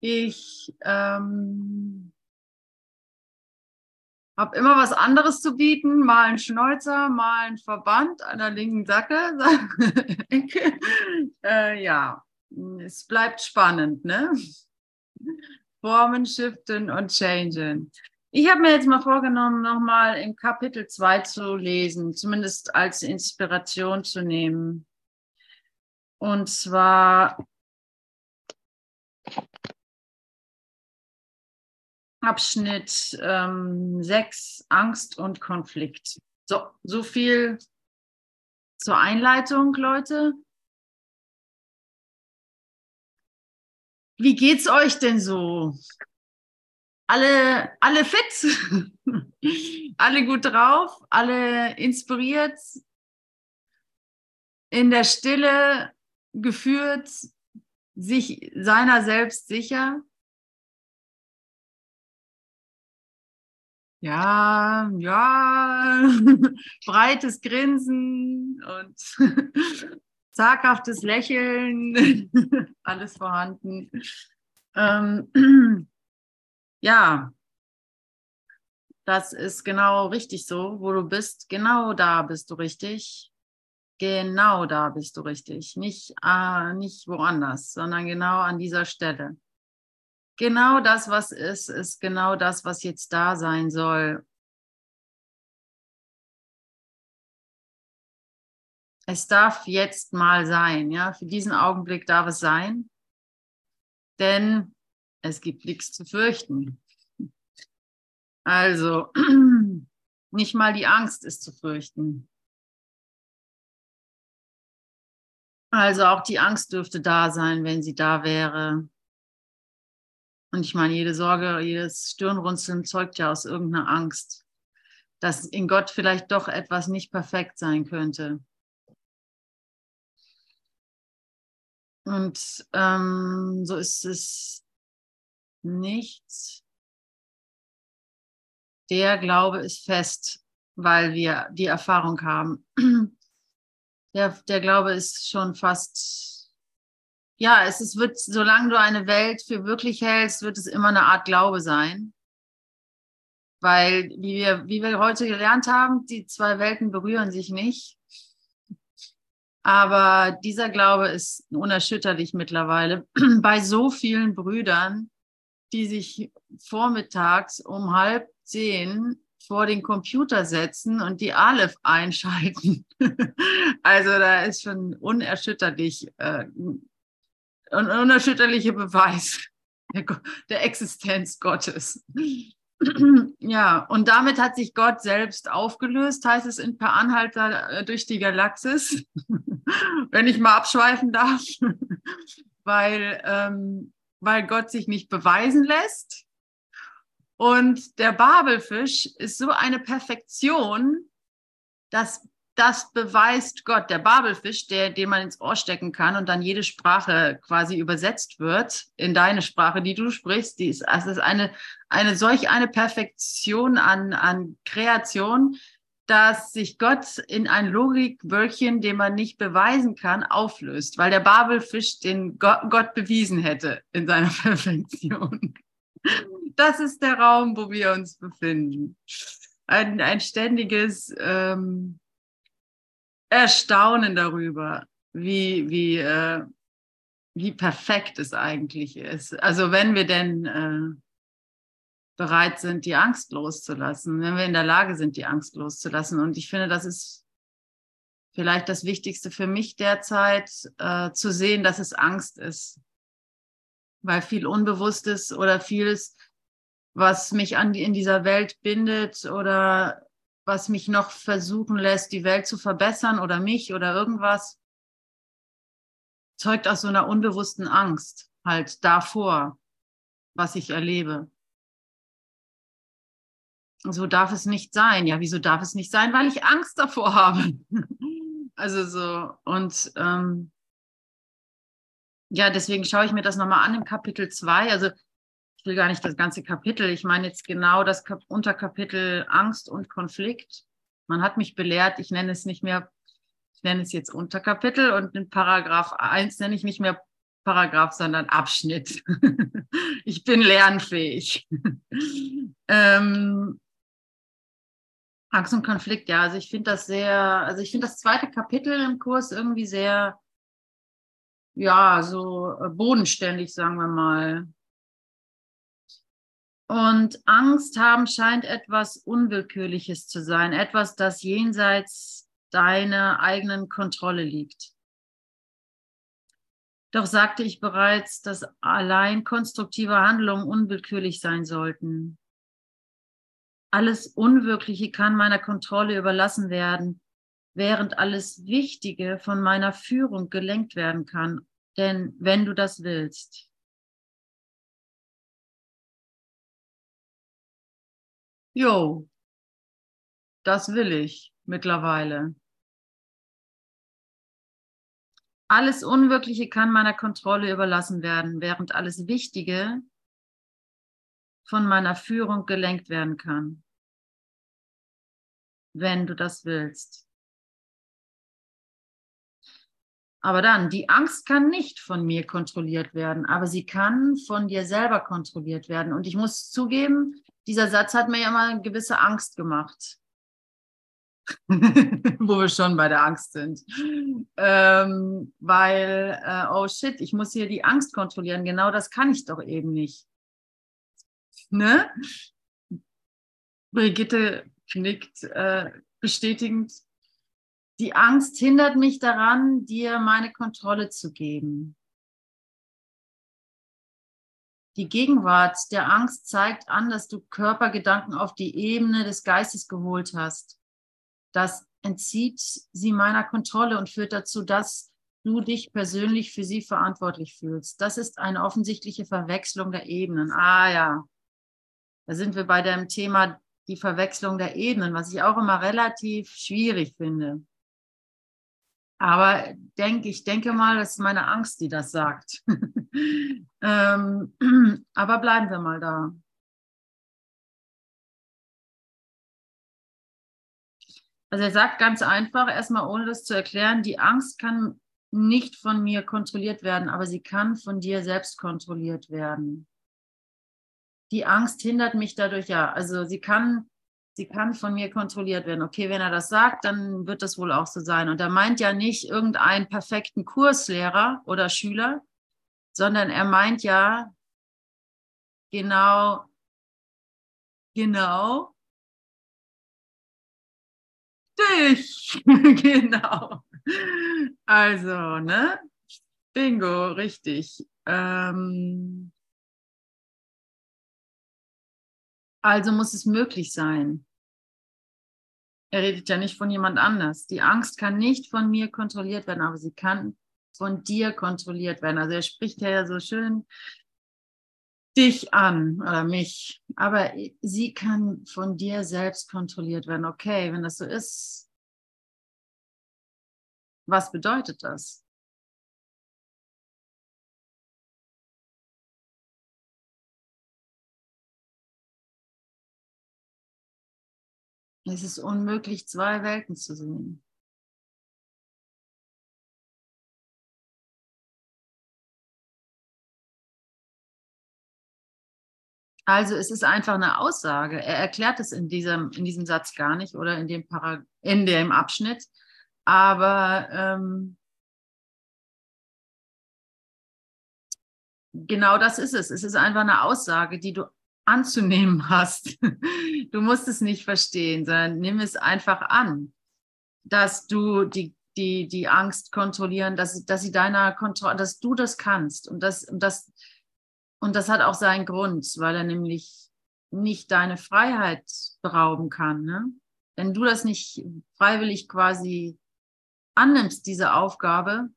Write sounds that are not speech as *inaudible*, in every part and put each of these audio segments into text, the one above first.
Ich ähm, habe immer was anderes zu bieten, mal einen Schnäuzer, mal einen Verband an der linken Sacke. *laughs* äh, ja, es bleibt spannend, ne? Formen, shiften und changen. Ich habe mir jetzt mal vorgenommen, nochmal im Kapitel 2 zu lesen, zumindest als Inspiration zu nehmen. Und zwar Abschnitt ähm, 6, Angst und Konflikt. So, so viel zur Einleitung, Leute. Wie geht's euch denn so? Alle, alle fit? *laughs* alle gut drauf? Alle inspiriert? In der Stille geführt? Sich seiner selbst sicher? Ja, ja, *laughs* breites Grinsen und *laughs* zaghaftes Lächeln, *laughs* alles vorhanden. Ähm, *clears throat* ja, das ist genau richtig so, wo du bist. Genau da bist du richtig. Genau da bist du richtig. Nicht, äh, nicht woanders, sondern genau an dieser Stelle. Genau das, was ist, ist genau das, was jetzt da sein soll. Es darf jetzt mal sein, ja, für diesen Augenblick darf es sein, denn es gibt nichts zu fürchten. Also, *clears throat* nicht mal die Angst ist zu fürchten. Also auch die Angst dürfte da sein, wenn sie da wäre. Und ich meine, jede Sorge, jedes Stirnrunzeln zeugt ja aus irgendeiner Angst, dass in Gott vielleicht doch etwas nicht perfekt sein könnte. Und ähm, so ist es nicht. Der Glaube ist fest, weil wir die Erfahrung haben. *clears throat* Der, der Glaube ist schon fast, ja, es ist, wird, solange du eine Welt für wirklich hältst, wird es immer eine Art Glaube sein. Weil, wie wir, wie wir heute gelernt haben, die zwei Welten berühren sich nicht. Aber dieser Glaube ist unerschütterlich mittlerweile *clears throat* bei so vielen Brüdern, die sich vormittags um halb zehn vor den Computer setzen und die Aleph *laughs* einschalten. also da ist schon unerschütterlich, äh, ein unerschütterlicher Beweis der, der Existenz Gottes. *clears throat* ja, und damit hat sich Gott selbst aufgelöst, heißt es in Per Anhalter äh, durch die Galaxis, *laughs* wenn ich mal abschweifen darf, *laughs* weil, ähm, weil Gott sich nicht beweisen lässt. Und der Babelfisch ist so eine Perfektion, dass das beweist Gott. Der Babelfisch, der, den man ins Ohr stecken kann und dann jede Sprache quasi übersetzt wird in deine Sprache, die du sprichst, die ist, also ist eine, eine solch eine Perfektion an, an Kreation, dass sich Gott in ein Logikwölkchen, den man nicht beweisen kann, auflöst, weil der Babelfisch den Gott, Gott bewiesen hätte in seiner *laughs* Perfektion. Das ist der Raum, wo wir uns befinden. Ein, ein ständiges ähm, Erstaunen darüber, wie, wie, äh, wie perfekt es eigentlich ist. Also wenn wir denn äh, bereit sind, die Angst loszulassen, wenn wir in der Lage sind, die Angst loszulassen. Und ich finde, das ist vielleicht das Wichtigste für mich derzeit, äh, zu sehen, dass es Angst ist. Weil viel Unbewusstes oder vieles, was mich an die, in dieser Welt bindet oder was mich noch versuchen lässt, die Welt zu verbessern oder mich oder irgendwas, zeugt aus so einer unbewussten Angst halt davor, was ich erlebe. So darf es nicht sein. Ja, wieso darf es nicht sein? Weil ich Angst davor *laughs* habe. also so, und ähm, ja, deswegen schaue ich mir das nochmal an im Kapitel 2. Also ich will gar nicht das ganze Kapitel, ich meine jetzt genau das Kap Unterkapitel Angst und Konflikt. Man hat mich belehrt, ich nenne es nicht mehr, ich nenne es jetzt Unterkapitel und in Paragraph 1 nenne ich nicht mehr Paragraph, sondern Abschnitt. *laughs* ich bin lernfähig. *laughs* ähm, Angst und Konflikt, ja, also ich finde das sehr, also ich finde das zweite Kapitel im Kurs irgendwie sehr, ja, so äh, bodenständig, sagen wir mal. Und Angst haben scheint etwas Unwillkürliches zu sein, etwas, das jenseits deiner eigenen Kontrolle liegt. Doch sagte ich bereits, dass allein konstruktive Handlungen unwillkürlich sein sollten. Alles Unwirkliche kann meiner Kontrolle überlassen werden, während alles Wichtige von meiner Führung gelenkt werden kann. Denn wenn du das willst. Jo, das will ich mittlerweile. Alles Unwirkliche kann meiner Kontrolle überlassen werden, während alles Wichtige von meiner Führung gelenkt werden kann, wenn du das willst. Aber dann, die Angst kann nicht von mir kontrolliert werden, aber sie kann von dir selber kontrolliert werden. Und ich muss zugeben, dieser Satz hat mir ja immer eine gewisse Angst gemacht. *laughs* wo wir schon bei der Angst sind. Ähm, weil, äh, oh shit, ich muss hier die Angst kontrollieren. Genau das kann ich doch eben nicht. Ne? Brigitte knickt äh, bestätigend. Die Angst hindert mich daran, dir meine Kontrolle zu geben. Die Gegenwart der Angst zeigt an, dass du Körpergedanken auf die Ebene des Geistes geholt hast das entzieht sie meiner Kontrolle und führt dazu, dass du dich persönlich für sie verantwortlich fühlst. Das ist eine offensichtliche Verwechslung der Ebenen. Ah ja, da sind wir bei dem Thema die Verwechslung der Ebenen, was ich auch immer relativ schwierig finde. Aber denk, ich denke mal, das ist meine Angst, die das sagt. *laughs* ähm, *clears throat* aber bleiben wir mal da. Also er sagt ganz einfach, erstmal ohne das zu erklären, die Angst kann nicht von mir kontrolliert werden, aber sie kann von dir selbst kontrolliert werden. Die Angst hindert mich dadurch, ja, also sie kann, sie kann von mir kontrolliert werden. Okay, wenn er das sagt, dann wird das wohl auch so sein. Und er meint ja nicht irgendeinen perfekten Kurslehrer oder Schüler, sondern er meint ja genau, genau Richtig, *laughs* genau. Also, ne? Bingo, richtig. Ähm, also muss es möglich sein. Er redet ja nicht von jemand anders. Die Angst kann nicht von mir kontrolliert werden, aber sie kann von dir kontrolliert werden. Also er spricht ja so schön dich an oder mich, aber sie kann von dir selbst kontrolliert werden. Okay, wenn das so ist, was bedeutet das? Es ist unmöglich, zwei Welten zu sehen. Also es ist einfach eine Aussage. Er erklärt es in diesem, in diesem Satz gar nicht oder in dem, Parag in dem Abschnitt. Aber ähm, genau das ist es. Es ist einfach eine Aussage, die du anzunehmen *laughs* hast. Du musst es nicht verstehen, sondern nimm es einfach an, dass du die, die, die Angst kontrollieren, dass, dass sie deiner Kontrolle, dass du das kannst und dass, und dass und das hat auch seinen Grund, weil er nämlich nicht deine Freiheit berauben kann. Ne? Wenn du das nicht freiwillig quasi annimmst, diese Aufgabe,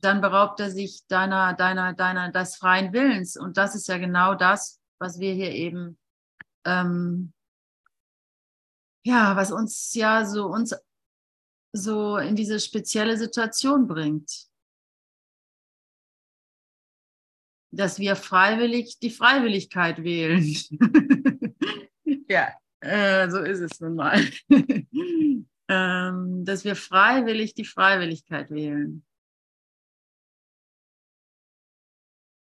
dann beraubt er sich deiner, deiner, deiner, des freien Willens. Und das ist ja genau das, was wir hier eben, ähm, ja, was uns ja so uns so in diese spezielle Situation bringt. Dass wir freiwillig die Freiwilligkeit wählen. *laughs* ja, äh, so ist es nun mal. *laughs* ähm, dass wir freiwillig die Freiwilligkeit wählen.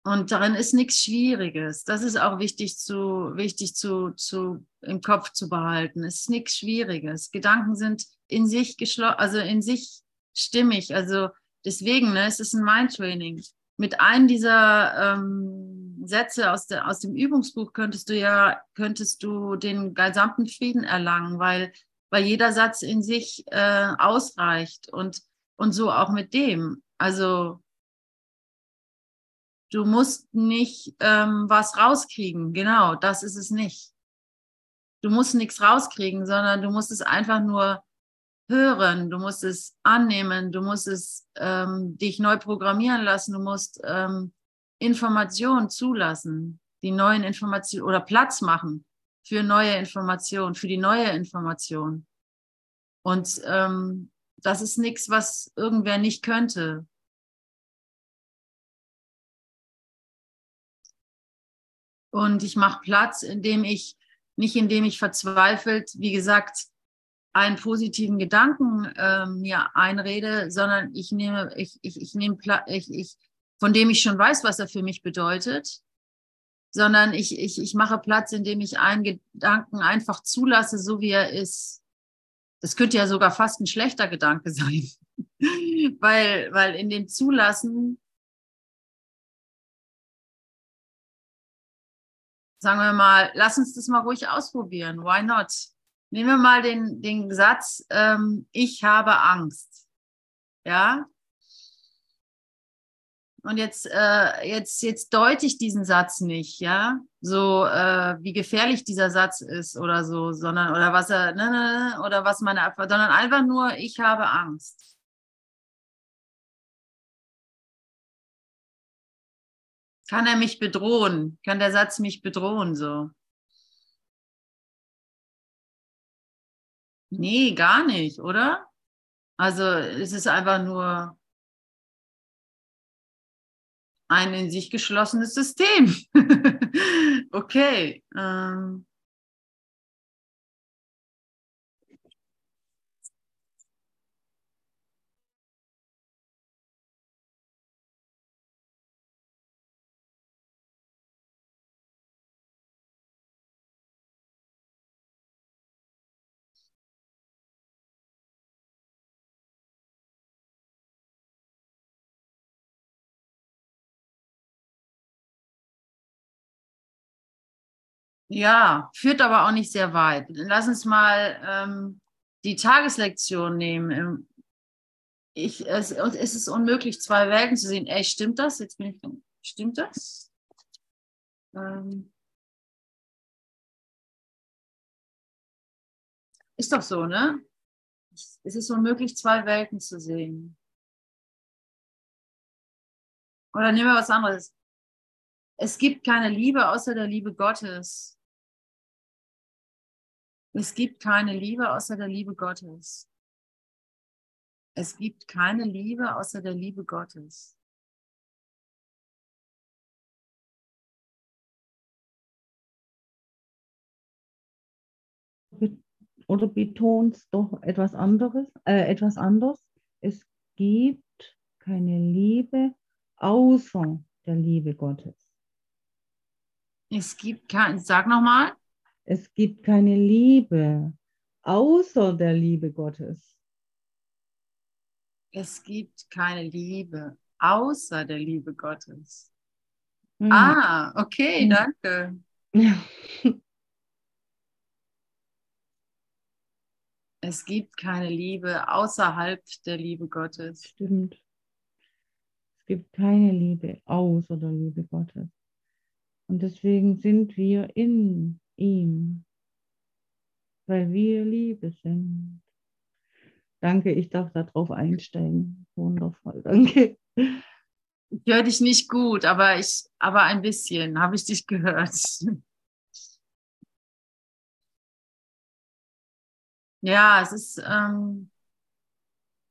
Und darin ist nichts Schwieriges. Das ist auch wichtig zu, wichtig zu, zu im Kopf zu behalten. Es ist nichts Schwieriges. Gedanken sind in sich geschlossen, also in sich stimmig. Also deswegen, ne, es ist ein Mindtraining. Mit einem dieser ähm, Sätze aus, der, aus dem Übungsbuch könntest du ja, könntest du den gesamten Frieden erlangen, weil, weil jeder Satz in sich äh, ausreicht und, und so auch mit dem. Also Du musst nicht ähm, was rauskriegen. Genau, das ist es nicht. Du musst nichts rauskriegen, sondern du musst es einfach nur hören, du musst es annehmen, du musst es ähm, dich neu programmieren lassen, du musst ähm, Informationen zulassen, die neuen Informationen oder Platz machen für neue Informationen, für die neue Information. Und ähm, das ist nichts, was irgendwer nicht könnte. Und ich mache Platz, indem ich, nicht indem ich verzweifelt, wie gesagt, einen positiven Gedanken äh, mir einrede, sondern ich nehme, ich, ich, ich nehme ich, ich, von dem ich schon weiß, was er für mich bedeutet, sondern ich, ich, ich mache Platz, indem ich einen Gedanken einfach zulasse, so wie er ist. Das könnte ja sogar fast ein schlechter Gedanke *laughs* sein, weil, weil in dem Zulassen sagen wir mal, lass uns das mal ruhig ausprobieren. Why not? Nehmen wir mal den, den Satz, ähm, ich habe Angst. Ja? Und jetzt, äh, jetzt, jetzt deute ich diesen Satz nicht, ja, so äh, wie gefährlich dieser Satz ist oder so, sondern oder was er, ne, ne, ne oder was meine, sondern einfach nur, ich habe Angst. Kann er mich bedrohen? Kann der Satz mich bedrohen so? Nee, gar nicht, oder? Also es ist einfach nur ein in sich geschlossenes System. *laughs* okay. Ähm, Ja, führt aber auch nicht sehr weit. Lass uns mal ähm, die Tageslektion nehmen. Ähm, ich, es, es ist unmöglich, zwei Welten zu sehen. Ey, stimmt das? Jetzt bin ich. Stimmt das? Ähm, ist doch so, ne? Es ist unmöglich, zwei Welten zu sehen. Oder nehmen wir was anderes. Es gibt keine Liebe außer der Liebe Gottes. Es gibt keine Liebe außer der Liebe Gottes. Es gibt keine Liebe außer der Liebe Gottes. Oder betont doch etwas anderes, äh, etwas anders. Es gibt keine Liebe außer der Liebe Gottes. Es gibt kein, sag nochmal. Es gibt keine Liebe außer der Liebe Gottes. Es gibt keine Liebe außer der Liebe Gottes. Hm. Ah, okay, hm. danke. *laughs* Es gibt keine Liebe außerhalb der Liebe Gottes. Stimmt. Es gibt keine Liebe außer der Liebe Gottes. Und deswegen sind wir in ihm, weil wir Liebe sind. Danke, ich darf darauf einsteigen. Wundervoll, danke. Ich höre dich nicht gut, aber ich, aber ein bisschen habe ich dich gehört. *laughs* Ja, es ist. Ähm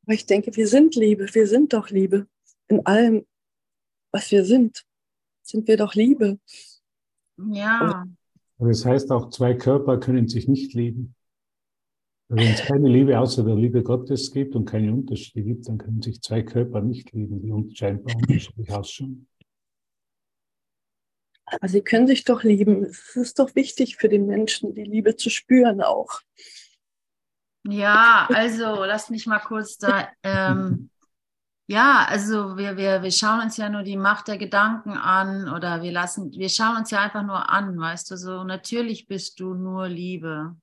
aber ich denke, wir sind Liebe. Wir sind doch Liebe. In allem, was wir sind, sind wir doch Liebe. Ja. Und aber das heißt auch, zwei Körper können sich nicht lieben. Wenn es keine Liebe außer der Liebe Gottes gibt und keine Unterschiede gibt, dann können sich zwei Körper nicht lieben, die scheinbar unterschiedlich ausschauen. Aber sie können sich doch lieben. Es ist doch wichtig für den Menschen, die Liebe zu spüren auch. Ja, also lass mich mal kurz da. Ähm, ja, also wir, wir, wir schauen uns ja nur die Macht der Gedanken an oder wir lassen, wir schauen uns ja einfach nur an, weißt du, so natürlich bist du nur Liebe.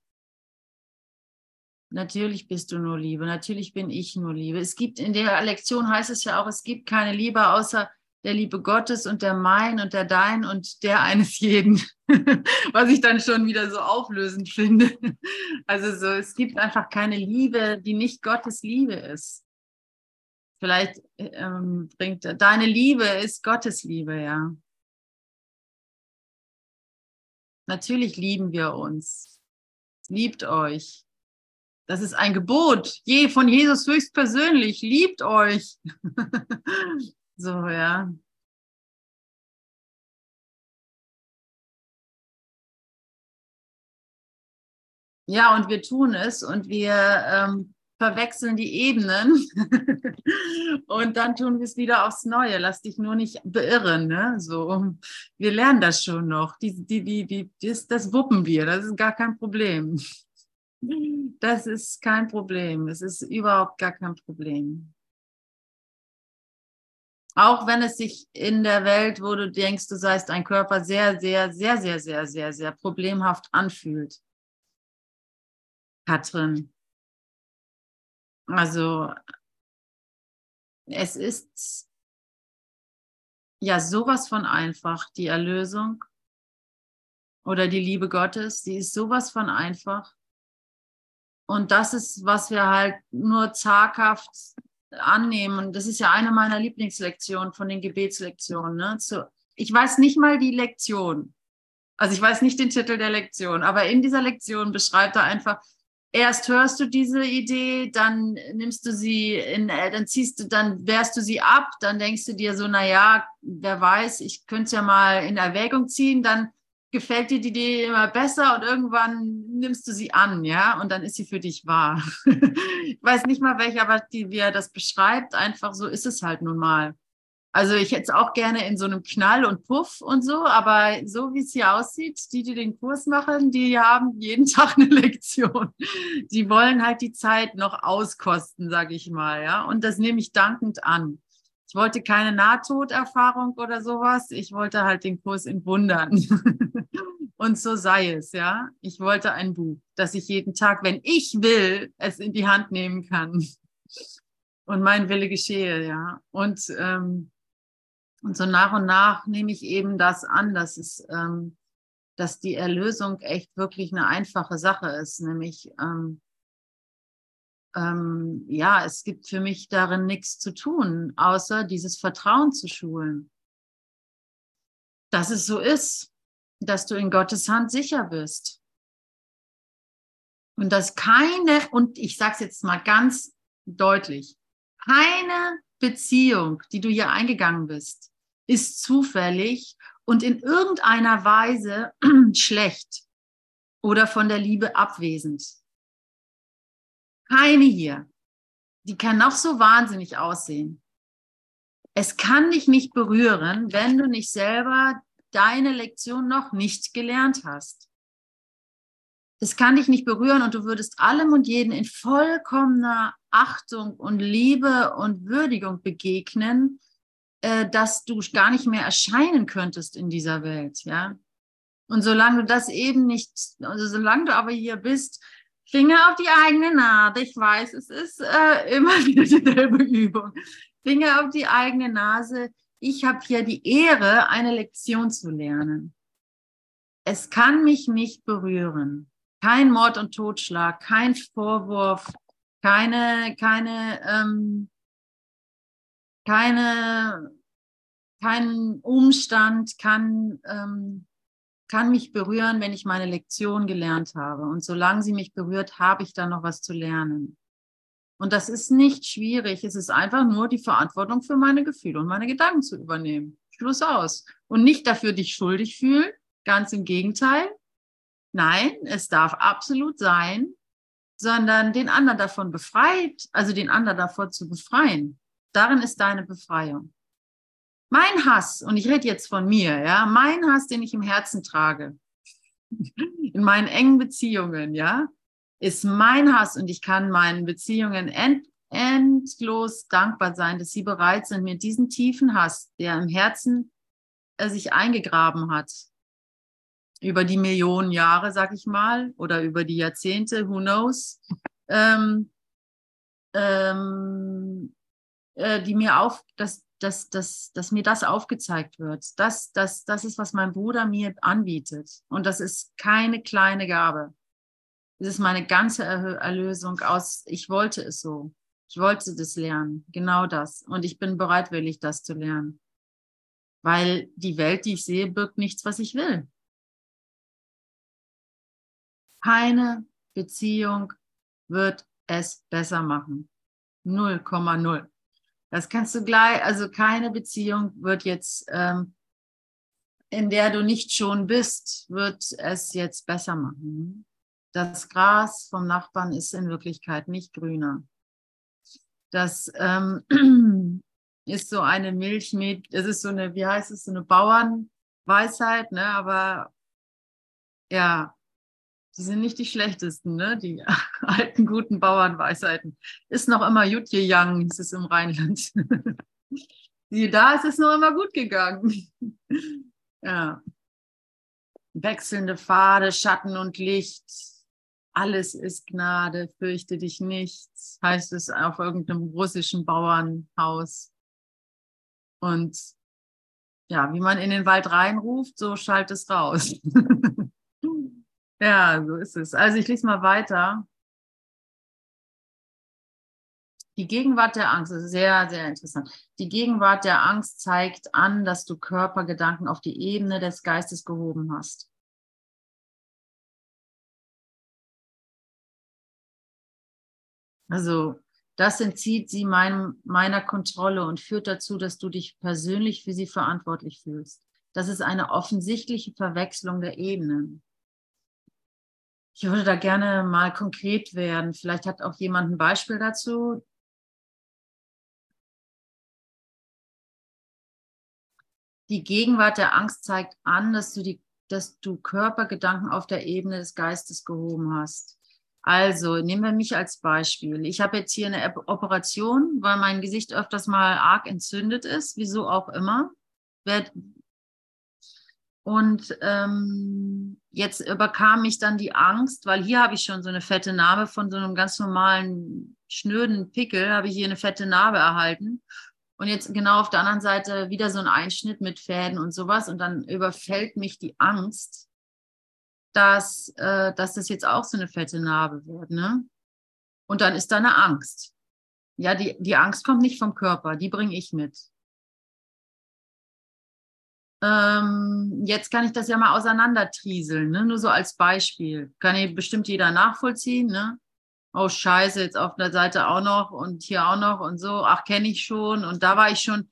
Natürlich bist du nur Liebe, natürlich bin ich nur Liebe. Es gibt in der Lektion heißt es ja auch, es gibt keine Liebe außer der Liebe Gottes und der mein und der dein und der eines jeden, *laughs* was ich dann schon wieder so auflösend finde. Also so, es gibt einfach keine Liebe, die nicht Gottes Liebe ist. Vielleicht ähm, bringt deine Liebe ist Gottes Liebe, ja. Natürlich lieben wir uns. Liebt euch. Das ist ein Gebot, je von Jesus höchstpersönlich. Liebt euch. *laughs* So, ja. Ja, und wir tun es und wir ähm, verwechseln die Ebenen *laughs* und dann tun wir es wieder aufs Neue. Lass dich nur nicht beirren. Ne? So, wir lernen das schon noch. Die, die, die, die, das, das wuppen wir, das ist gar kein Problem. Das ist kein Problem. Es ist überhaupt gar kein Problem. Auch wenn es sich in der Welt, wo du denkst, du seist ein Körper, sehr, sehr, sehr, sehr, sehr, sehr, sehr problemhaft anfühlt. Katrin. Also, es ist ja sowas von einfach, die Erlösung oder die Liebe Gottes, die ist sowas von einfach. Und das ist, was wir halt nur zaghaft annehmen. Und das ist ja eine meiner Lieblingslektionen von den Gebetslektionen. Ne? So, ich weiß nicht mal die Lektion. Also ich weiß nicht den Titel der Lektion, aber in dieser Lektion beschreibt er einfach, erst hörst du diese Idee, dann nimmst du sie in, äh, dann ziehst du, dann wehrst du sie ab, dann denkst du dir so, na ja, wer weiß, ich könnte es ja mal in Erwägung ziehen, dann gefällt dir die Idee immer besser und irgendwann nimmst du sie an, ja, und dann ist sie für dich wahr. *laughs* ich weiß nicht mal welcher, aber die, wie er das beschreibt, einfach so ist es halt nun mal. Also ich hätte es auch gerne in so einem Knall und Puff und so, aber so wie es hier aussieht, die, die den Kurs machen, die haben jeden *laughs* Tag eine Lektion. Die wollen halt die Zeit noch auskosten, sage ich mal, ja, und das nehme ich dankend an. Ich wollte keine Nahtoderfahrung oder sowas. Ich wollte halt den Kurs in Wundern. *laughs* Und so sei es, ja. Ich wollte ein Buch, das ich jeden Tag, wenn ich will, es in die Hand nehmen kann. Und mein Wille geschehe, ja. Und, ähm, und so nach und nach nehme ich eben das an, dass es, ähm, dass die Erlösung echt wirklich eine einfache Sache ist, nämlich ähm, ähm, ja, es gibt für mich darin nichts zu tun, außer dieses Vertrauen zu schulen. Dass es so ist, dass du in Gottes Hand sicher bist. Und dass keine, und ich sage es jetzt mal ganz deutlich, keine Beziehung, die du hier eingegangen bist, ist zufällig und in irgendeiner Weise *clears throat* schlecht oder von der Liebe abwesend. Keine hier. Die kann noch so wahnsinnig aussehen. Es kann dich nicht berühren, wenn du nicht selber deine Lektion noch nicht gelernt hast. Es kann dich nicht berühren und du würdest allem und jeden in vollkommener Achtung und Liebe und Würdigung begegnen, äh, dass du gar nicht mehr erscheinen könntest in dieser Welt, ja. Und solange du das eben nicht, also solange du aber hier bist, Finger auf die eigene Nase. Ich weiß, es ist äh, immer *laughs* wieder dieselbe Übung. Finger auf die eigene Nase. Ich habe hier die Ehre, eine Lektion zu lernen. Es kann mich nicht berühren. Kein Mord und Totschlag, kein Vorwurf, keine, keine, ähm, keine, kein Umstand kann ähm, kann mich berühren, wenn ich meine Lektion gelernt habe. Und solange sie mich berührt, habe ich da noch was zu lernen. Und das ist nicht schwierig. Es ist einfach nur die Verantwortung für meine Gefühle und meine Gedanken zu übernehmen. Schluss aus. Und nicht dafür dich schuldig fühlen. Ganz im Gegenteil. Nein, es darf absolut sein, sondern den anderen davon befreit, also den anderen davor zu befreien. Darin ist deine Befreiung. Mein Hass, und ich rede jetzt von mir, ja, mein Hass, den ich im Herzen trage, *laughs* in meinen engen Beziehungen, ja, ist mein Hass und ich kann meinen Beziehungen end, endlos dankbar sein, dass sie bereit sind, mir diesen tiefen Hass, der im Herzen äh, sich eingegraben hat, über die Millionen Jahre, sag ich mal, oder über die Jahrzehnte, who knows, *laughs* ähm, ähm, äh, die mir auf, dass, dass, dass, dass mir das aufgezeigt wird. Das, das, das ist, was mein Bruder mir anbietet. Und das ist keine kleine Gabe. Das ist meine ganze Erlösung aus, ich wollte es so. Ich wollte das lernen, genau das. Und ich bin bereitwillig, das zu lernen. Weil die Welt, die ich sehe, birgt nichts, was ich will. Keine Beziehung wird es besser machen. 0,0. Das kannst du gleich, also keine Beziehung wird jetzt, ähm, in der du nicht schon bist, wird es jetzt besser machen. Das Gras vom Nachbarn ist in Wirklichkeit nicht grüner. Das ähm, *clears throat* ist so eine Milchmäd, es ist so eine, wie heißt es, so eine Bauernweisheit, ne? Aber ja, die sind nicht die schlechtesten, ne? Die *laughs* alten, guten Bauernweisheiten. Ist noch immer Jutje Young, hieß es im Rheinland. *laughs* Die, da ist es noch immer gut gegangen. *laughs* ja. Wechselnde Pfade, Schatten und Licht, alles ist Gnade, fürchte dich nicht, heißt es auf irgendeinem russischen Bauernhaus. Und ja, wie man in den Wald reinruft, so schallt es raus. Ja, so ist es. Also ich lese mal weiter. Die Gegenwart der Angst ist sehr, sehr interessant. Die Gegenwart der Angst zeigt an, dass du Körpergedanken auf die Ebene des Geistes gehoben hast. Also das entzieht sie mein, meiner Kontrolle und führt dazu, dass du dich persönlich für sie verantwortlich fühlst. Das ist eine offensichtliche Verwechslung der Ebenen. Ich würde da gerne mal konkret werden. Vielleicht hat auch jemand ein Beispiel dazu. Die Gegenwart der Angst zeigt an, dass du, die, dass du Körpergedanken auf der Ebene des Geistes gehoben hast. Also nehmen wir mich als Beispiel. Ich habe jetzt hier eine Operation, weil mein Gesicht öfters mal arg entzündet ist, wieso auch immer. Und ähm, jetzt überkam mich dann die Angst, weil hier habe ich schon so eine fette Narbe von so einem ganz normalen schnöden Pickel, habe ich hier eine fette Narbe erhalten. Und jetzt genau auf der anderen Seite wieder so ein Einschnitt mit Fäden und sowas. Und dann überfällt mich die Angst, dass, äh, dass das jetzt auch so eine fette Narbe wird. Ne? Und dann ist da eine Angst. Ja, die, die Angst kommt nicht vom Körper, die bringe ich mit. Ähm, jetzt kann ich das ja mal auseinandertrieseln, ne? nur so als Beispiel. Kann ich bestimmt jeder nachvollziehen. Ne? Oh scheiße, jetzt auf der Seite auch noch und hier auch noch und so. Ach, kenne ich schon. Und da war ich schon,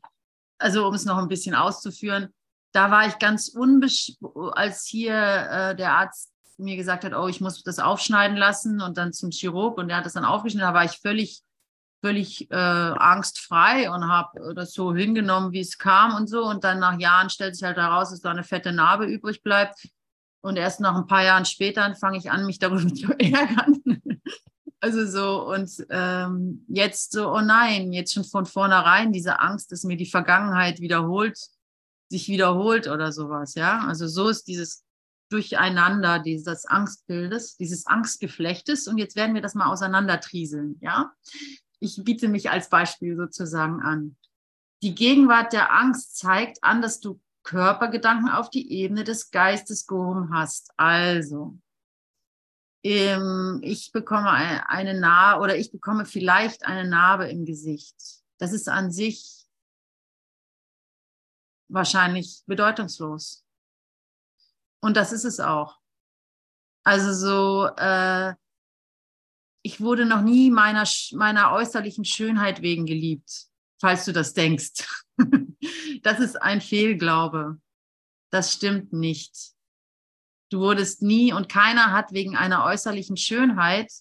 also um es noch ein bisschen auszuführen, da war ich ganz unbesch, als hier äh, der Arzt mir gesagt hat, oh, ich muss das aufschneiden lassen und dann zum Chirurg und der hat das dann aufgeschnitten, da war ich völlig, völlig äh, angstfrei und habe das so hingenommen, wie es kam und so. Und dann nach Jahren stellt sich halt heraus, dass da eine fette Narbe übrig bleibt. Und erst nach ein paar Jahren später fange ich an, mich darüber *laughs* zu ärgern. Also so, und ähm, jetzt so, oh nein, jetzt schon von vornherein diese Angst, dass mir die Vergangenheit wiederholt, sich wiederholt oder sowas, ja. Also so ist dieses Durcheinander dieses Angstbildes, dieses Angstgeflechtes. Und jetzt werden wir das mal auseinandertrieseln, ja. Ich biete mich als Beispiel sozusagen an. Die Gegenwart der Angst zeigt an, dass du Körpergedanken auf die Ebene des Geistes gehoben hast. Also, ich bekomme eine Narbe oder ich bekomme vielleicht eine Narbe im Gesicht. Das ist an sich wahrscheinlich bedeutungslos. Und das ist es auch. Also so, äh, ich wurde noch nie meiner, meiner äußerlichen Schönheit wegen geliebt, falls du das denkst. *laughs* das ist ein Fehlglaube. Das stimmt nicht. Du wurdest nie und keiner hat wegen einer äußerlichen Schönheit,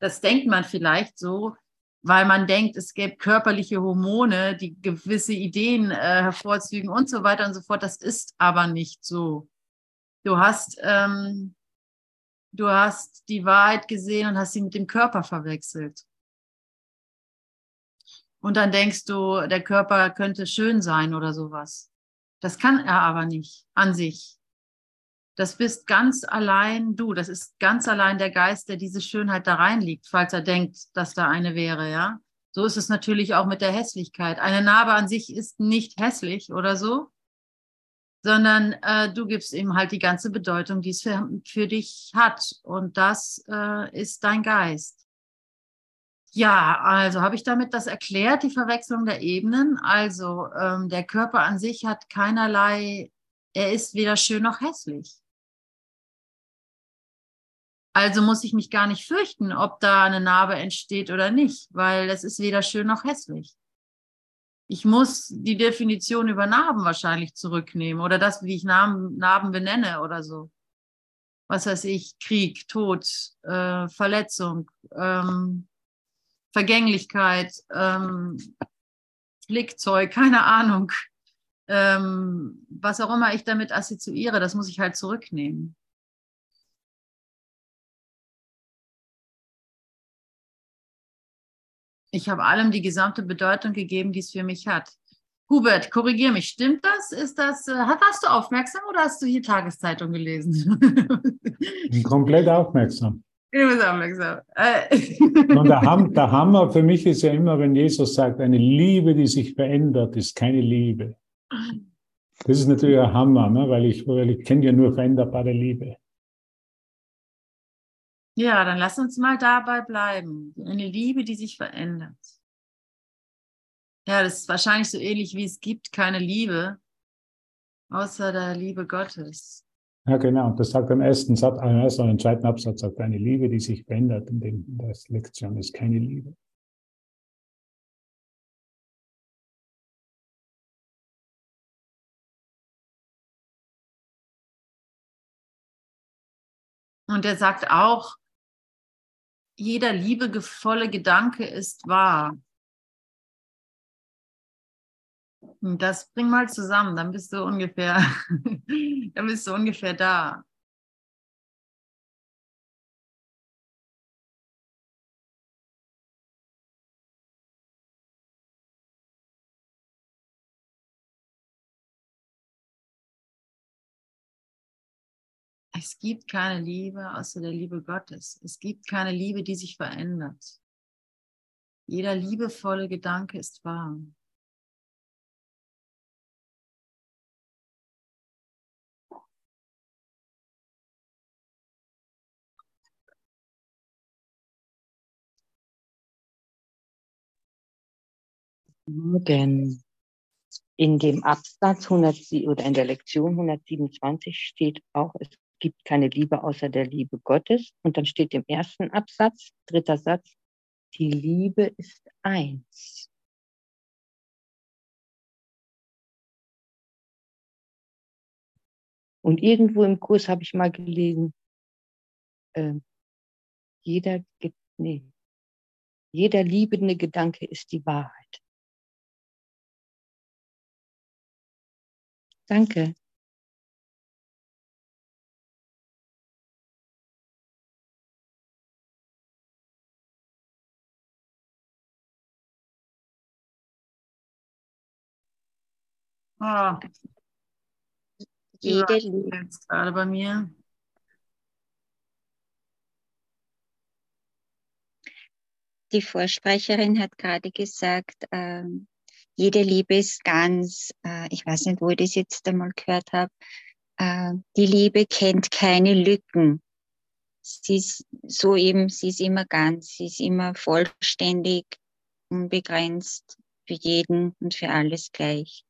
das denkt man vielleicht so, weil man denkt, es gäbe körperliche Hormone, die gewisse Ideen äh, hervorzügen und so weiter und so fort. Das ist aber nicht so. Du hast, ähm, du hast die Wahrheit gesehen und hast sie mit dem Körper verwechselt. Und dann denkst du, der Körper könnte schön sein oder sowas. Das kann er aber nicht an sich. Das bist ganz allein du. Das ist ganz allein der Geist, der diese Schönheit da reinliegt, falls er denkt, dass da eine wäre, ja. So ist es natürlich auch mit der Hässlichkeit. Eine Narbe an sich ist nicht hässlich oder so, sondern äh, du gibst ihm halt die ganze Bedeutung, die es für, für dich hat. Und das äh, ist dein Geist. Ja, also habe ich damit das erklärt, die Verwechslung der Ebenen. Also ähm, der Körper an sich hat keinerlei, er ist weder schön noch hässlich. Also muss ich mich gar nicht fürchten, ob da eine Narbe entsteht oder nicht, weil es ist weder schön noch hässlich. Ich muss die Definition über Narben wahrscheinlich zurücknehmen oder das, wie ich Narben, Narben benenne oder so. Was weiß ich, Krieg, Tod, äh, Verletzung, ähm, Vergänglichkeit, ähm, Flickzeug, *laughs* keine Ahnung. Ähm, was auch immer ich damit assoziiere, das muss ich halt zurücknehmen. Ich habe allem die gesamte Bedeutung gegeben, die es für mich hat. Hubert, korrigier mich, stimmt das? Ist das, äh, warst du aufmerksam oder hast du hier Tageszeitung gelesen? Bin komplett aufmerksam. Du bist aufmerksam. Äh. Und der, Ham, der Hammer für mich ist ja immer, wenn Jesus sagt, eine Liebe, die sich verändert, ist keine Liebe. Das ist natürlich ein Hammer, ne? weil ich, weil ich kenne ja nur veränderbare Liebe. Ja, dann lass uns mal dabei bleiben. Eine Liebe, die sich verändert. Ja, das ist wahrscheinlich so ähnlich wie es gibt keine Liebe außer der Liebe Gottes. Ja, genau. Das sagt am ersten Satz, am ersten und im zweiten Absatz sagt eine Liebe, die sich verändert. In, dem, der Lektion ist keine Liebe. Und er sagt auch, jeder liebevolle Gedanke ist wahr. Das bring mal zusammen, dann bist du ungefähr, *laughs* dann bist du ungefähr da. Es gibt keine Liebe außer der Liebe Gottes. Es gibt keine Liebe, die sich verändert. Jeder liebevolle Gedanke ist wahr. Morgen. In dem Absatz 100 oder in der Lektion 127 steht auch, es gibt keine Liebe außer der Liebe Gottes. Und dann steht im ersten Absatz, dritter Satz, die Liebe ist eins. Und irgendwo im Kurs habe ich mal gelesen, äh, jeder, nee, jeder liebende Gedanke ist die Wahrheit. Danke. Ah, Jede Liebe. jetzt gerade bei mir. Die Vorsprecherin hat gerade gesagt, ähm, jede Liebe ist ganz, äh, ich weiß nicht, wo ich das jetzt einmal gehört habe, äh, die Liebe kennt keine Lücken. Sie ist so eben, sie ist immer ganz, sie ist immer vollständig, unbegrenzt, für jeden und für alles gleich.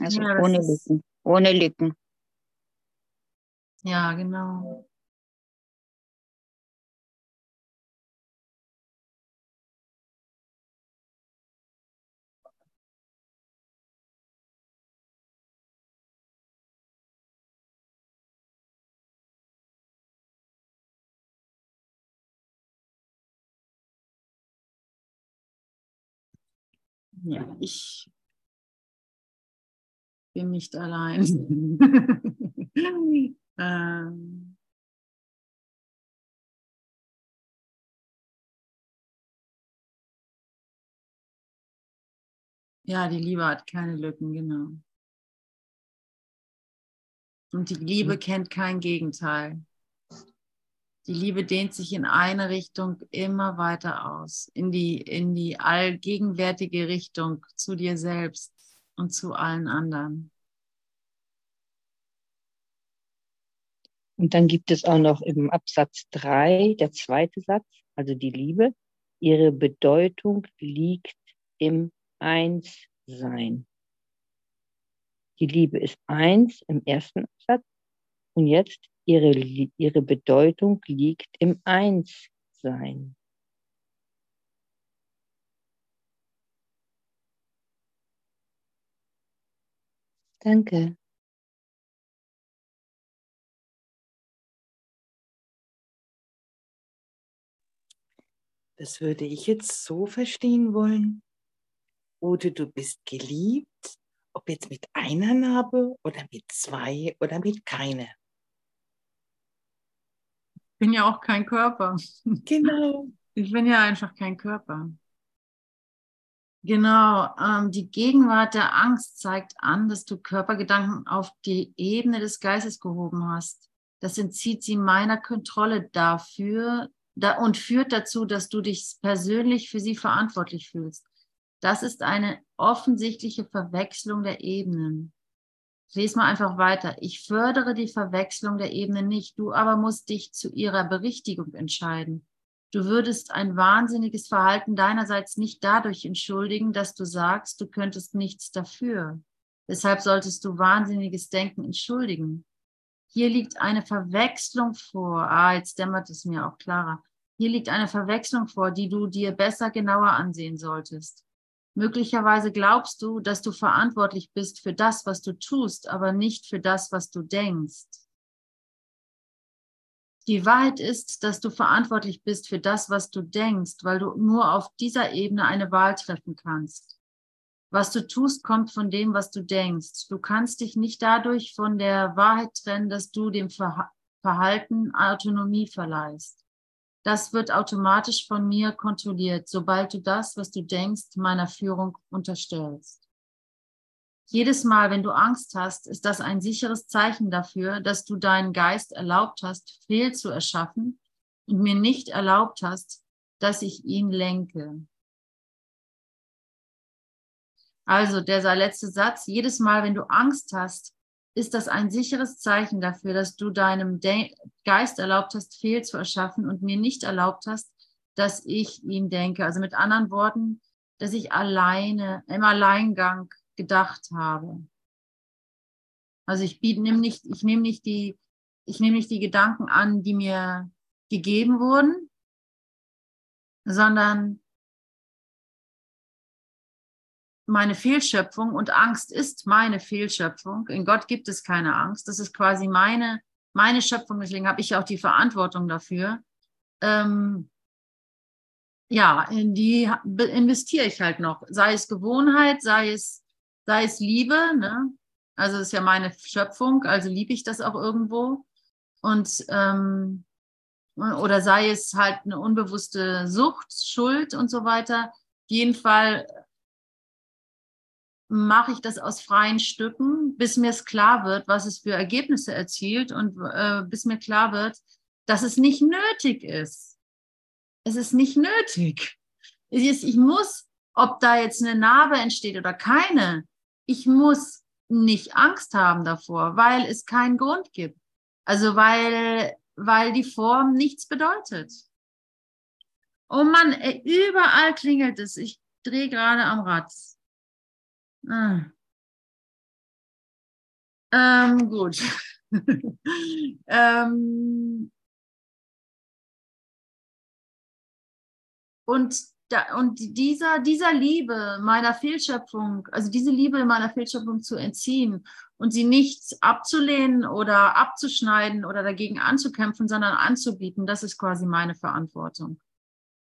Also ja, ohne Lücken. Ohne Lücken. Ja, genau. Ja, ich bin nicht allein. *laughs* ähm, ja, die Liebe hat keine Lücken, genau. Und die Liebe kennt kein Gegenteil. Die Liebe dehnt sich in eine Richtung immer weiter aus, in die, in die allgegenwärtige Richtung zu dir selbst und zu allen anderen. Und dann gibt es auch noch im Absatz 3, der zweite Satz, also die Liebe. Ihre Bedeutung liegt im Einssein. Die Liebe ist eins im ersten Absatz und jetzt ihre, ihre Bedeutung liegt im Einssein. Danke. Das würde ich jetzt so verstehen wollen. Oder du bist geliebt, ob jetzt mit einer Narbe oder mit zwei oder mit keiner. Ich bin ja auch kein Körper. Genau. Ich bin ja einfach kein Körper. Genau, ähm, die Gegenwart der Angst zeigt an, dass du Körpergedanken auf die Ebene des Geistes gehoben hast. Das entzieht sie meiner Kontrolle dafür da, und führt dazu, dass du dich persönlich für sie verantwortlich fühlst. Das ist eine offensichtliche Verwechslung der Ebenen. Lese mal einfach weiter. Ich fördere die Verwechslung der Ebenen nicht, du aber musst dich zu ihrer Berichtigung entscheiden. Du würdest ein wahnsinniges Verhalten deinerseits nicht dadurch entschuldigen, dass du sagst, du könntest nichts dafür. Deshalb solltest du wahnsinniges Denken entschuldigen. Hier liegt eine Verwechslung vor. Ah, jetzt dämmert es mir auch klarer. Hier liegt eine Verwechslung vor, die du dir besser genauer ansehen solltest. Möglicherweise glaubst du, dass du verantwortlich bist für das, was du tust, aber nicht für das, was du denkst. Die Wahrheit ist, dass du verantwortlich bist für das, was du denkst, weil du nur auf dieser Ebene eine Wahl treffen kannst. Was du tust, kommt von dem, was du denkst. Du kannst dich nicht dadurch von der Wahrheit trennen, dass du dem Verhalten Autonomie verleihst. Das wird automatisch von mir kontrolliert, sobald du das, was du denkst, meiner Führung unterstellst. Jedes Mal, wenn du Angst hast, ist das ein sicheres Zeichen dafür, dass du deinen Geist erlaubt hast, fehl zu erschaffen und mir nicht erlaubt hast, dass ich ihn lenke. Also der letzte Satz, jedes Mal, wenn du Angst hast, ist das ein sicheres Zeichen dafür, dass du deinem De Geist erlaubt hast, fehl zu erschaffen und mir nicht erlaubt hast, dass ich ihn denke. Also mit anderen Worten, dass ich alleine, im Alleingang gedacht habe. Also ich nehme nicht, ich nehme nicht die, ich nehme nicht die Gedanken an, die mir gegeben wurden, sondern meine Fehlschöpfung und Angst ist meine Fehlschöpfung. In Gott gibt es keine Angst. Das ist quasi meine, meine Schöpfung. Deswegen habe ich auch die Verantwortung dafür. Ähm, ja, in die investiere ich halt noch. Sei es Gewohnheit, sei es sei es Liebe, ne? also ist ja meine Schöpfung, also liebe ich das auch irgendwo. Und ähm, oder sei es halt eine unbewusste Sucht, Schuld und so weiter. Auf jeden Fall mache ich das aus freien Stücken, bis mir es klar wird, was es für Ergebnisse erzielt und äh, bis mir klar wird, dass es nicht nötig ist. Es ist nicht nötig. Ist, ich muss, ob da jetzt eine Narbe entsteht oder keine, ich muss nicht Angst haben davor, weil es keinen Grund gibt. Also weil, weil die Form nichts bedeutet. Oh Mann, ey, überall klingelt es. Ich drehe gerade am Rad. Ah. Ähm, gut. *laughs* ähm, und da, und dieser, dieser Liebe meiner Fehlschöpfung, also diese Liebe meiner Fehlschöpfung zu entziehen und sie nicht abzulehnen oder abzuschneiden oder dagegen anzukämpfen, sondern anzubieten, das ist quasi meine Verantwortung.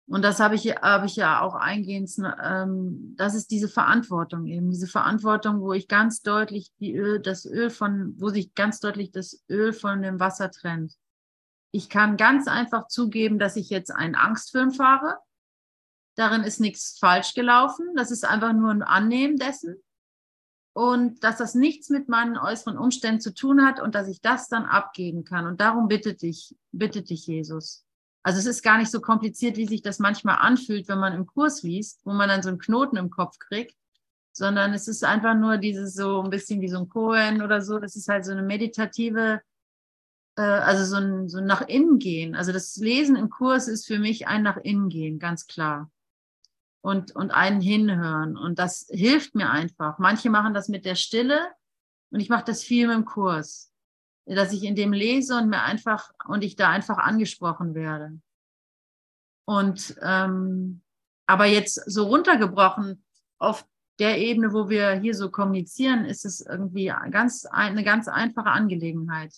Und das habe ich, habe ich ja auch eingehend, ähm, das ist diese Verantwortung eben, diese Verantwortung, wo ich ganz deutlich die Öl, das Öl von, wo sich ganz deutlich das Öl von dem Wasser trennt. Ich kann ganz einfach zugeben, dass ich jetzt einen Angstfilm fahre. Darin ist nichts falsch gelaufen. Das ist einfach nur ein Annehmen dessen. Und dass das nichts mit meinen äußeren Umständen zu tun hat und dass ich das dann abgeben kann. Und darum bittet dich, bittet dich Jesus. Also es ist gar nicht so kompliziert, wie sich das manchmal anfühlt, wenn man im Kurs liest, wo man dann so einen Knoten im Kopf kriegt, sondern es ist einfach nur dieses so ein bisschen wie so ein Kohen oder so. Das ist halt so eine meditative äh, also so ein, so ein nach innen gehen. Also das Lesen im Kurs ist für mich ein nach innen gehen, ganz klar. Und, und einen hinhören. Und das hilft mir einfach. Manche machen das mit der Stille und ich mache das viel mit dem Kurs. Dass ich in dem lese und mir einfach, und ich da einfach angesprochen werde. Und ähm, aber jetzt so runtergebrochen auf der Ebene, wo wir hier so kommunizieren, ist es irgendwie ganz, eine ganz einfache Angelegenheit.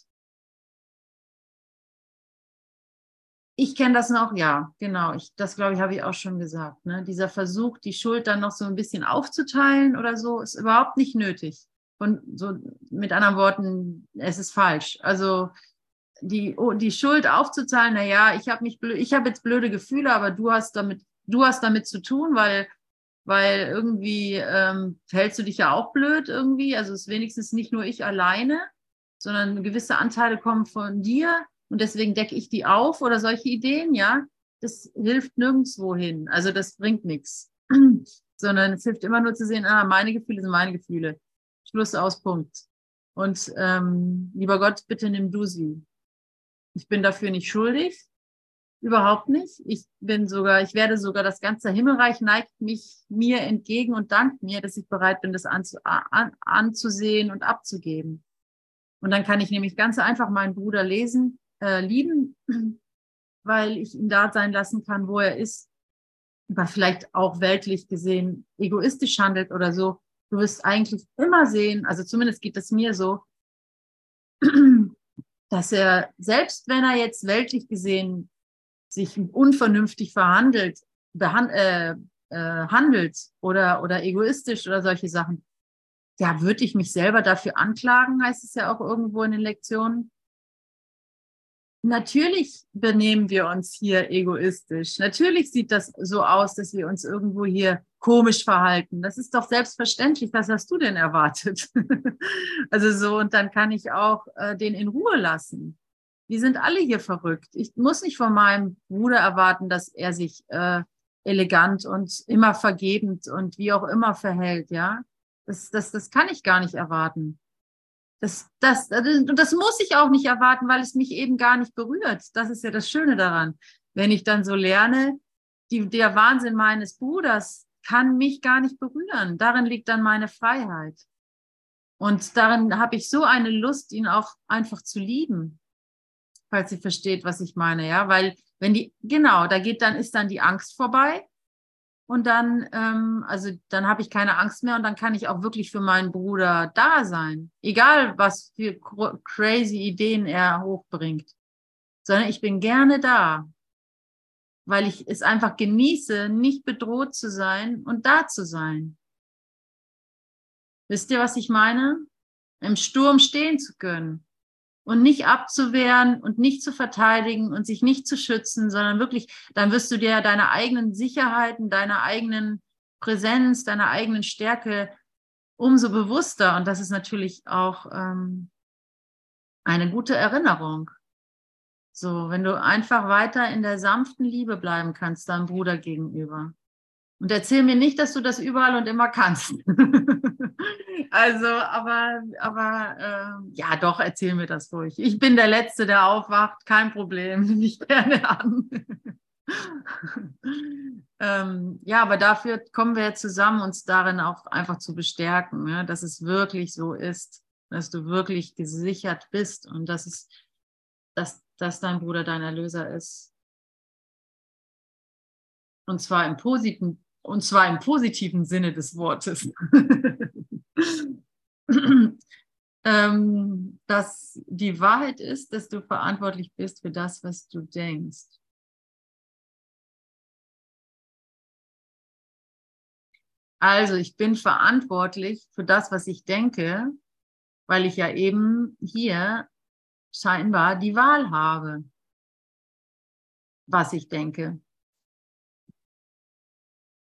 Ich kenne das noch, ja, genau. Ich, das glaube ich, habe ich auch schon gesagt. Ne? Dieser Versuch, die Schuld dann noch so ein bisschen aufzuteilen oder so, ist überhaupt nicht nötig. Und so mit anderen Worten, es ist falsch. Also die, oh, die Schuld aufzuzahlen, na ja, ich habe mich, ich habe jetzt blöde Gefühle, aber du hast damit, du hast damit zu tun, weil, weil irgendwie ähm, verhältst du dich ja auch blöd irgendwie. Also es ist wenigstens nicht nur ich alleine, sondern gewisse Anteile kommen von dir und deswegen decke ich die auf oder solche Ideen, ja, das hilft nirgendwo hin. Also das bringt nichts, *clears throat* sondern es hilft immer nur zu sehen, ah, meine Gefühle sind meine Gefühle. Schluss aus, Punkt. Und ähm, lieber Gott, bitte nimm du sie. Ich bin dafür nicht schuldig, überhaupt nicht. Ich bin sogar, ich werde sogar, das ganze Himmelreich neigt mich mir entgegen und dankt mir, dass ich bereit bin, das anzu, an, anzusehen und abzugeben. Und dann kann ich nämlich ganz einfach meinen Bruder lesen äh, lieben, weil ich ihn da sein lassen kann, wo er ist, aber vielleicht auch weltlich gesehen egoistisch handelt oder so. Du wirst eigentlich immer sehen, also zumindest geht es mir so, *clears throat* dass er, selbst wenn er jetzt weltlich gesehen sich unvernünftig verhandelt, äh, äh, handelt oder, oder egoistisch oder solche Sachen, ja, würde ich mich selber dafür anklagen, heißt es ja auch irgendwo in den Lektionen natürlich benehmen wir uns hier egoistisch. Natürlich sieht das so aus, dass wir uns irgendwo hier komisch verhalten. Das ist doch selbstverständlich. Was hast du denn erwartet? *laughs* also so, und dann kann ich auch äh, den in Ruhe lassen. Wir sind alle hier verrückt. Ich muss nicht von meinem Bruder erwarten, dass er sich äh, elegant und immer vergebend und wie auch immer verhält, ja. Das, das, das kann ich gar nicht erwarten. Das, das, das muss ich auch nicht erwarten, weil es mich eben gar nicht berührt. Das ist ja das Schöne daran. Wenn ich dann so lerne, die, der Wahnsinn meines Bruders kann mich gar nicht berühren. Darin liegt dann meine Freiheit. Und darin habe ich so eine Lust, ihn auch einfach zu lieben, falls sie versteht, was ich meine, ja, weil wenn die, genau, da geht dann, ist dann die Angst vorbei und dann, ähm, also dann habe ich keine Angst mehr und dann kann ich auch wirklich für meinen Bruder da sein. Egal, was für crazy Ideen er hochbringt. Sondern ich bin gerne da. Weil ich es einfach genieße, nicht bedroht zu sein und da zu sein. Wisst ihr, was ich meine? Im Sturm stehen zu können und nicht abzuwehren und nicht zu verteidigen und sich nicht zu schützen, sondern wirklich, dann wirst du dir deine eigenen Sicherheiten, deiner eigenen Präsenz, deiner eigenen Stärke umso bewusster. Und das ist natürlich auch ähm, eine gute Erinnerung. So, wenn du einfach weiter in der sanften Liebe bleiben kannst, deinem Bruder gegenüber. Und erzähl mir nicht, dass du das überall und immer kannst. *laughs* also, aber, aber äh, ja, doch, erzähl mir das ruhig. Ich bin der Letzte, der aufwacht, kein Problem, nimm mich gerne an. ähm, ja, aber dafür kommen wir zusammen, uns darin auch einfach zu bestärken, ne? dass es wirklich so ist, dass du wirklich gesichert bist und dass es, dass, dass dein Bruder dein Erlöser ist. Und zwar im positiven, und zwar im positiven Sinne des Wortes. *laughs* ähm, dass die Wahrheit ist, dass du verantwortlich bist für das, was du denkst. Also ich bin verantwortlich für das, was ich denke, weil ich ja eben hier scheinbar die Wahl habe, was ich denke.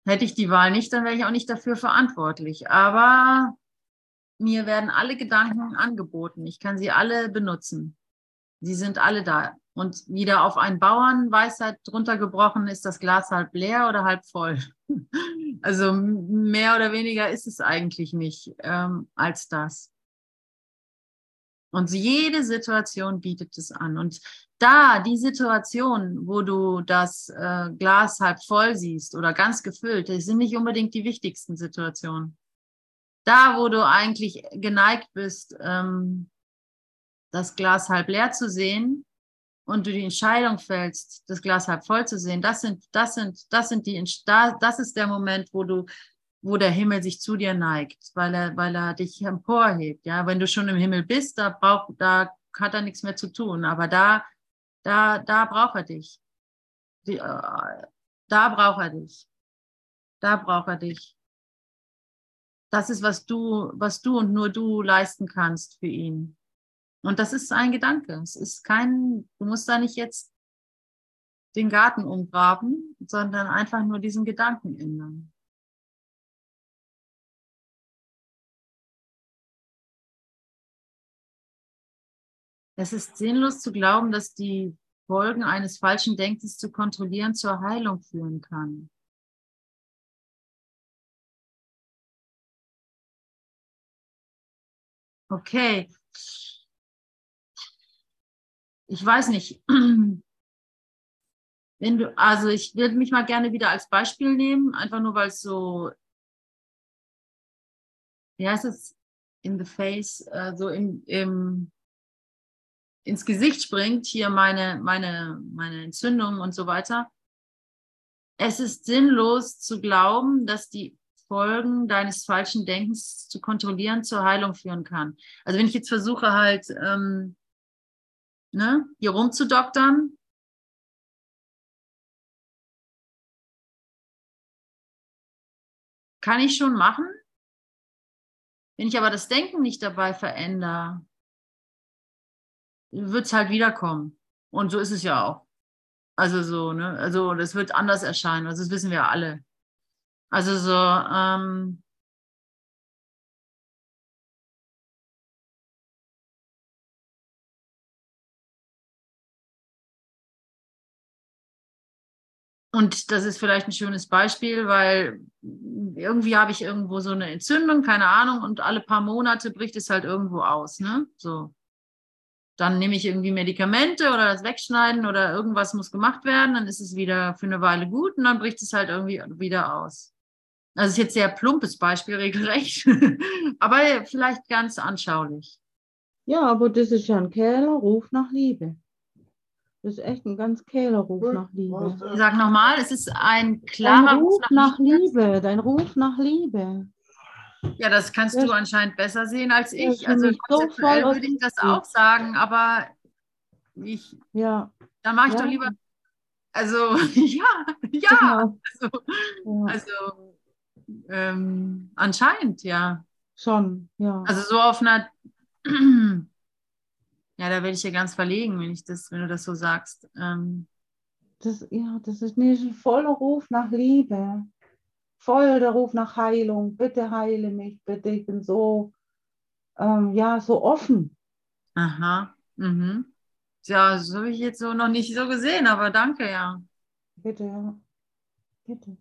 Hätte ich die Wahl nicht, dann wäre ich auch nicht dafür verantwortlich. Aber mir werden alle Gedanken angeboten. Ich kann sie alle benutzen. Sie sind alle da. Und wieder auf einen Bauernweisheit drunter gebrochen, ist das Glas halb leer oder halb voll. *laughs* Also mehr oder weniger ist es eigentlich nicht ähm, als das. Und jede Situation bietet es an. Und da, die Situation, wo du das äh, Glas halb voll siehst oder ganz gefüllt, das sind nicht unbedingt die wichtigsten Situationen. Da, wo du eigentlich geneigt bist, ähm, das Glas halb leer zu sehen und du die Entscheidung fällst, das Glas halb voll zu sehen, das sind, das sind, das sind die, das ist der Moment, wo du, wo der Himmel sich zu dir neigt, weil er, weil er dich emporhebt. Ja, wenn du schon im Himmel bist, da braucht, da hat er nichts mehr zu tun. Aber da, da, da braucht er dich. Die, äh, da braucht er dich. Da braucht er dich. Das ist, was du, was du und nur du leisten kannst für ihn. Und das ist ein Gedanke. Es ist kein, du musst da nicht jetzt den Garten umgraben, sondern einfach nur diesen Gedanken ändern. Es ist sinnlos zu glauben, dass die Folgen eines falschen Denkens zu kontrollieren zur Heilung führen kann. Okay. Ich weiß nicht. *clears throat* Wenn du, also ich würde mich mal gerne wieder als Beispiel nehmen, einfach nur weil es so, wie heißt es, in the face, äh, so im, im, ins Gesicht springt, hier meine, meine, meine Entzündung und so weiter. Es ist sinnlos zu glauben, dass die Folgen deines falschen Denkens zu kontrollieren zur Heilung führen kann. Also wenn ich jetzt versuche halt ähm, ne, hier rumzudoktern, kann ich schon machen. Wenn ich aber das Denken nicht dabei verändere, wird es halt wiederkommen. Und so ist es ja auch. Also so, ne? Also das wird anders erscheinen. Also das wissen wir alle. Also so, ähm, Und das ist vielleicht ein schönes Beispiel, weil irgendwie habe ich irgendwo so eine Entzündung, keine Ahnung, und alle paar Monate bricht es halt irgendwo aus, ne? So dann nehme ich irgendwie Medikamente oder das Wegschneiden oder irgendwas muss gemacht werden, dann ist es wieder für eine Weile gut und dann bricht es halt irgendwie wieder aus. Das ist jetzt sehr plumpes Beispiel, *laughs* regelrecht, aber vielleicht ganz anschaulich. Ja, aber das ist ja ein Kehlerruf nach Liebe. Das ist echt ein ganz Kehlerruf nach Liebe. Sag nochmal, es ist ein klarer Dein Ruf nach, nach Liebe. Dein Ruf nach Liebe. Ja, das kannst Das- du anscheinend besser sehen als ich. Also so konzeptuell voll würde ich das auch sagen, aber ich, Ja, dann mache ich Ja. doch lieber, also *laughs* ja, ja, genau. also, Ja, also ähm, anscheinend, ja. schon, ja. Also so auf einer, *clears throat* ja, da werde ich ja ganz verlegen, wenn ich das, wenn du das so sagst. Ähm, Das, ja, das ist nicht ein voller Ruf nach Liebe. Voll der Ruf nach Heilung. Bitte heile mich, bitte. Ich bin so, ähm, ja, so offen. aha, mhm. Ja, das habe ich jetzt so noch nicht so gesehen, aber danke, ja. Bitte, ja. Bitte.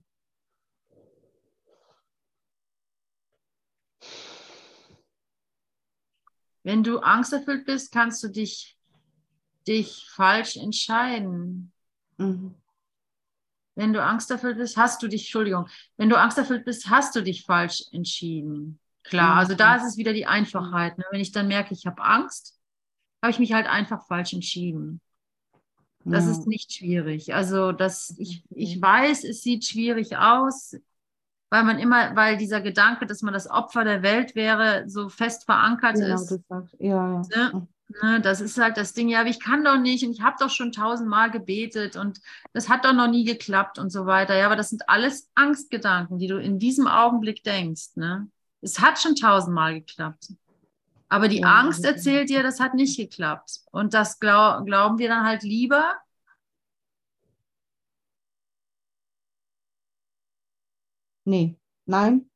Wenn du angsterfüllt bist, kannst du dich, dich falsch entscheiden. Mhm. Wenn du angsterfüllt bist, hast du dich, Entschuldigung, wenn du angsterfüllt bist, hast du dich falsch entschieden. Klar, also da ist es wieder die Einfachheit. Ne? Wenn ich dann merke, ich habe Angst, habe ich mich halt einfach falsch entschieden. Das Ja. ist nicht schwierig. Also das, ich, ich weiß, es sieht schwierig aus, weil man immer, weil dieser Gedanke, dass man das Opfer der Welt wäre, so fest verankert Genau, ist. ja, ja. Ne? Ne, das ist halt das Ding, ja, aber ich kann doch nicht und ich habe doch schon tausendmal gebetet und das hat doch noch nie geklappt und so weiter. Ja, aber das sind alles Angstgedanken, die du in diesem Augenblick denkst. Ne? Es hat schon tausendmal geklappt. Aber die Ja, Angst erzählt dir, das hat nicht geklappt. Und das glaub, glauben wir dann halt lieber. Nee, nein.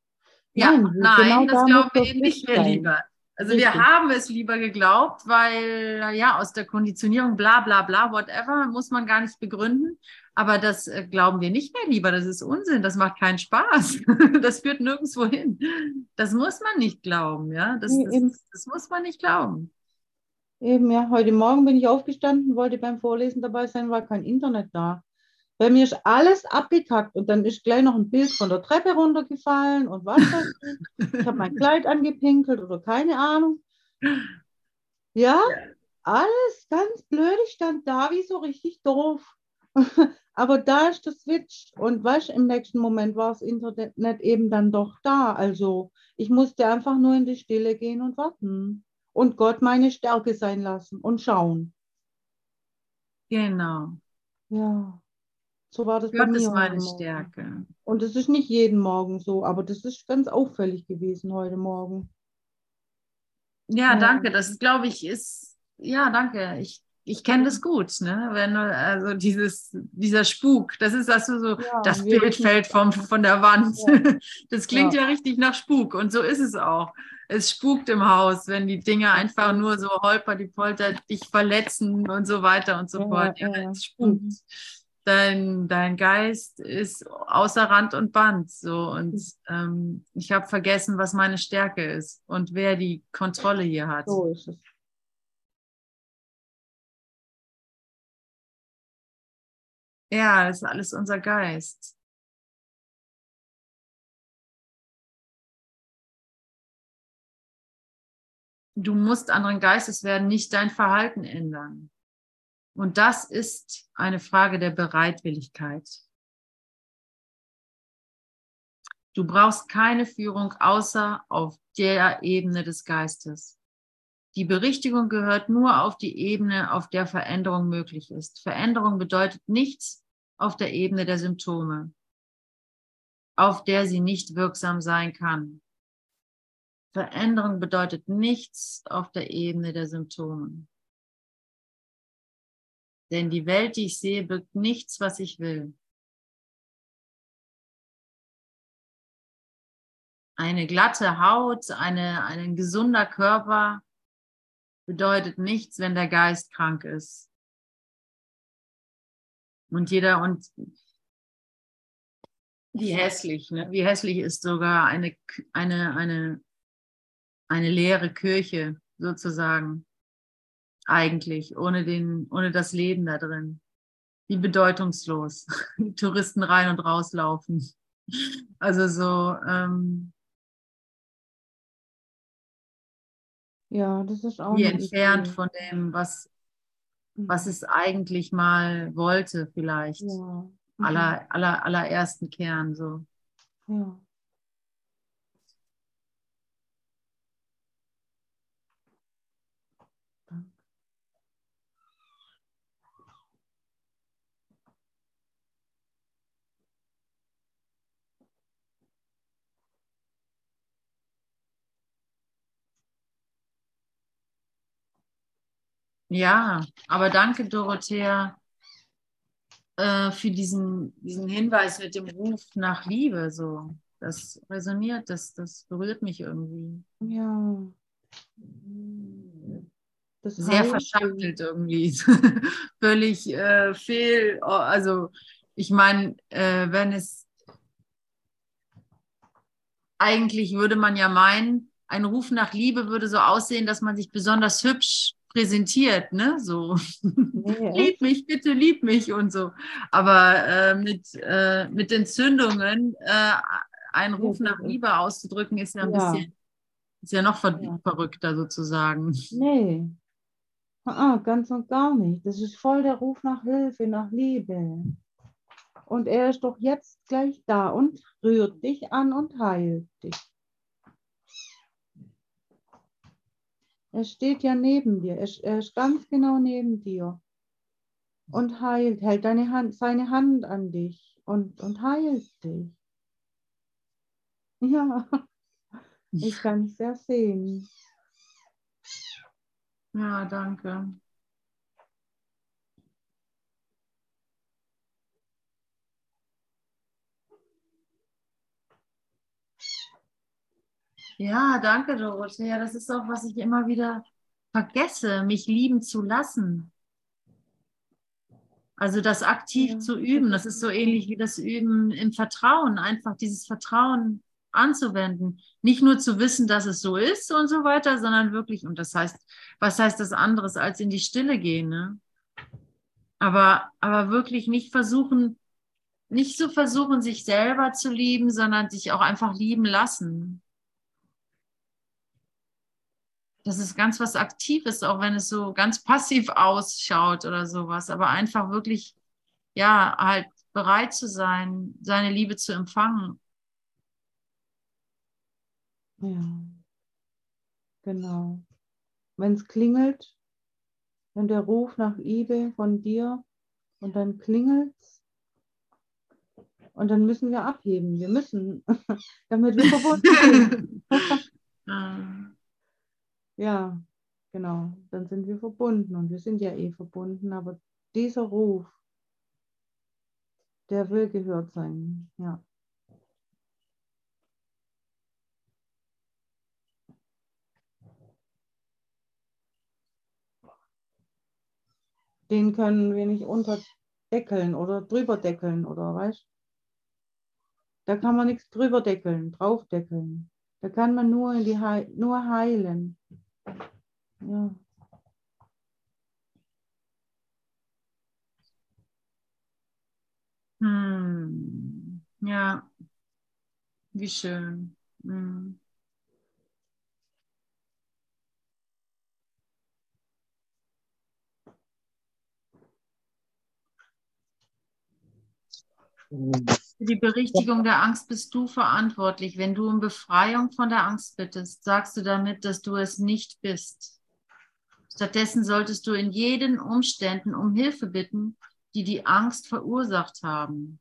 Ja, Nein, nein, genau das da glauben wir eben nicht mehr lieber. Also Richtig. wir haben es lieber geglaubt, weil ja aus der Konditionierung bla bla bla, whatever, muss man gar nicht begründen. Aber das äh, glauben wir nicht mehr lieber. Das ist Unsinn, das macht keinen Spaß. *laughs* Das führt nirgendwo hin. Das muss man nicht glauben, ja. Das, Nee, das, das muss man nicht glauben. Eben, ja. Heute Morgen bin ich aufgestanden, wollte beim Vorlesen dabei sein, war kein Internet da. Bei mir ist alles abgekackt und dann ist gleich noch ein Bild von der Treppe runtergefallen und was weiß ich. Ich habe mein Kleid angepinkelt oder keine Ahnung. Ja, alles ganz blöd. Ich stand da wie so richtig doof. *laughs* Aber da ist der Switch und weißt, im nächsten Moment war das Internet eben dann doch da. Also ich musste einfach nur in die Stille gehen und warten und Gott meine Stärke sein lassen und schauen. Genau. Ja, so war das bei Gott mir ist meine. Stärke. Und es ist nicht jeden Morgen so, aber das ist ganz auffällig gewesen heute Morgen. Ja, danke. Das glaube ich, ist, ja, danke. Ich, ich kenne das gut, ne? Wenn also dieses, dieser Spuk, das ist das so, Ja, das Bild fällt vom, von der Wand. Ja. *laughs* Das klingt Ja. ja. richtig nach Spuk und so ist es auch. Es spukt im Haus, wenn die Dinge einfach nur so holper die Polter dich verletzen und so weiter und so fort. Ja, ja. es spukt. Mhm. Dein, dein Geist ist außer Rand und Band. So und Mhm. ähm, ich habe vergessen, was meine Stärke ist und wer die Kontrolle hier hat. So ist es. Ja, das ist alles unser Geist. Du musst anderen Geistes werden, nicht dein Verhalten ändern. Und das ist eine Frage der Bereitwilligkeit. Du brauchst keine Führung außer auf der Ebene des Geistes. Die Berichtigung gehört nur auf die Ebene, auf der Veränderung möglich ist. Veränderung bedeutet nichts auf der Ebene der Symptome, auf der sie nicht wirksam sein kann. Veränderung bedeutet nichts auf der Ebene der Symptome. Denn die Welt, die ich sehe, birgt nichts, was ich will. Eine glatte Haut, eine, ein gesunder Körper bedeutet nichts, wenn der Geist krank ist. Und jeder und wie hässlich, ne? wie hässlich ist sogar eine, eine, eine, eine leere Kirche sozusagen eigentlich, ohne, den, ohne das Leben da drin. Wie bedeutungslos. *laughs* Touristen rein und rauslaufen. Also so, ähm, Ja, das ist auch wie entfernt Idee. von dem, was, Mhm. was es eigentlich mal wollte, vielleicht. Ja. Mhm. Aller, aller, allerersten Kern, so. Ja. Ja, aber danke, Dorothea, äh, für diesen, diesen Hinweis mit dem Ruf nach Liebe. So. Das resoniert, das, das berührt mich irgendwie. Ja. Das Sehr verschachtelt irgendwie. *laughs* Völlig äh, fehl. oh, Also, ich meine, äh, wenn es eigentlich würde man ja meinen, ein Ruf nach Liebe würde so aussehen, dass man sich besonders hübsch präsentiert, ne? So. Echt? *laughs* lieb mich, bitte lieb mich und so. Aber äh, mit, äh, mit Entzündungen äh, einen Ruf Ja, nach Liebe auszudrücken, ist ja ein Ja. bisschen, ist ja noch ver Ja. verrückter sozusagen. Nee. Ah, ganz und gar nicht. Das ist voll der Ruf nach Hilfe, nach Liebe. Und er ist doch jetzt gleich da und rührt dich an und heilt dich. Er steht ja neben dir. Er, er ist ganz genau neben dir. Und heilt, hält deine Hand, seine Hand an dich und, und heilt dich. Ja, *laughs* ich kann es sehr sehen. Ja, danke. Ja, danke, Dorothea. Das ist auch, was ich immer wieder vergesse, mich lieben zu lassen. Also das aktiv Ja. zu üben, das ist so ähnlich wie das Üben im Vertrauen, einfach dieses Vertrauen anzuwenden. Nicht nur zu wissen, dass es so ist und so weiter, sondern wirklich, und das heißt, was heißt das anderes als in die Stille gehen, ne? Aber, aber wirklich nicht versuchen, nicht so versuchen, sich selber zu lieben, sondern sich auch einfach lieben lassen. Das ist ganz was Aktives, auch wenn es so ganz passiv ausschaut oder sowas, aber einfach wirklich, ja, halt bereit zu sein, seine Liebe zu empfangen. Ja, genau. Wenn es klingelt, wenn der Ruf nach Liebe von dir und dann klingelt und dann müssen wir abheben. Wir müssen, *laughs* damit wir verbunden sind. *laughs* Ja, genau. Dann sind wir verbunden und wir sind ja eh verbunden, aber dieser Ruf, der will gehört sein. Ja. Den können wir nicht unterdeckeln oder drüber deckeln oder weißt Da kann man nichts drüber deckeln, draufdeckeln. Da kann man nur in die Heil nur heilen. Ja. hm, ja, wie schön. Hm. Für die Berichtigung der Angst bist du verantwortlich. Wenn du um Befreiung von der Angst bittest, sagst du damit, dass du es nicht bist. Stattdessen solltest du in jeden Umständen um Hilfe bitten, die die Angst verursacht haben.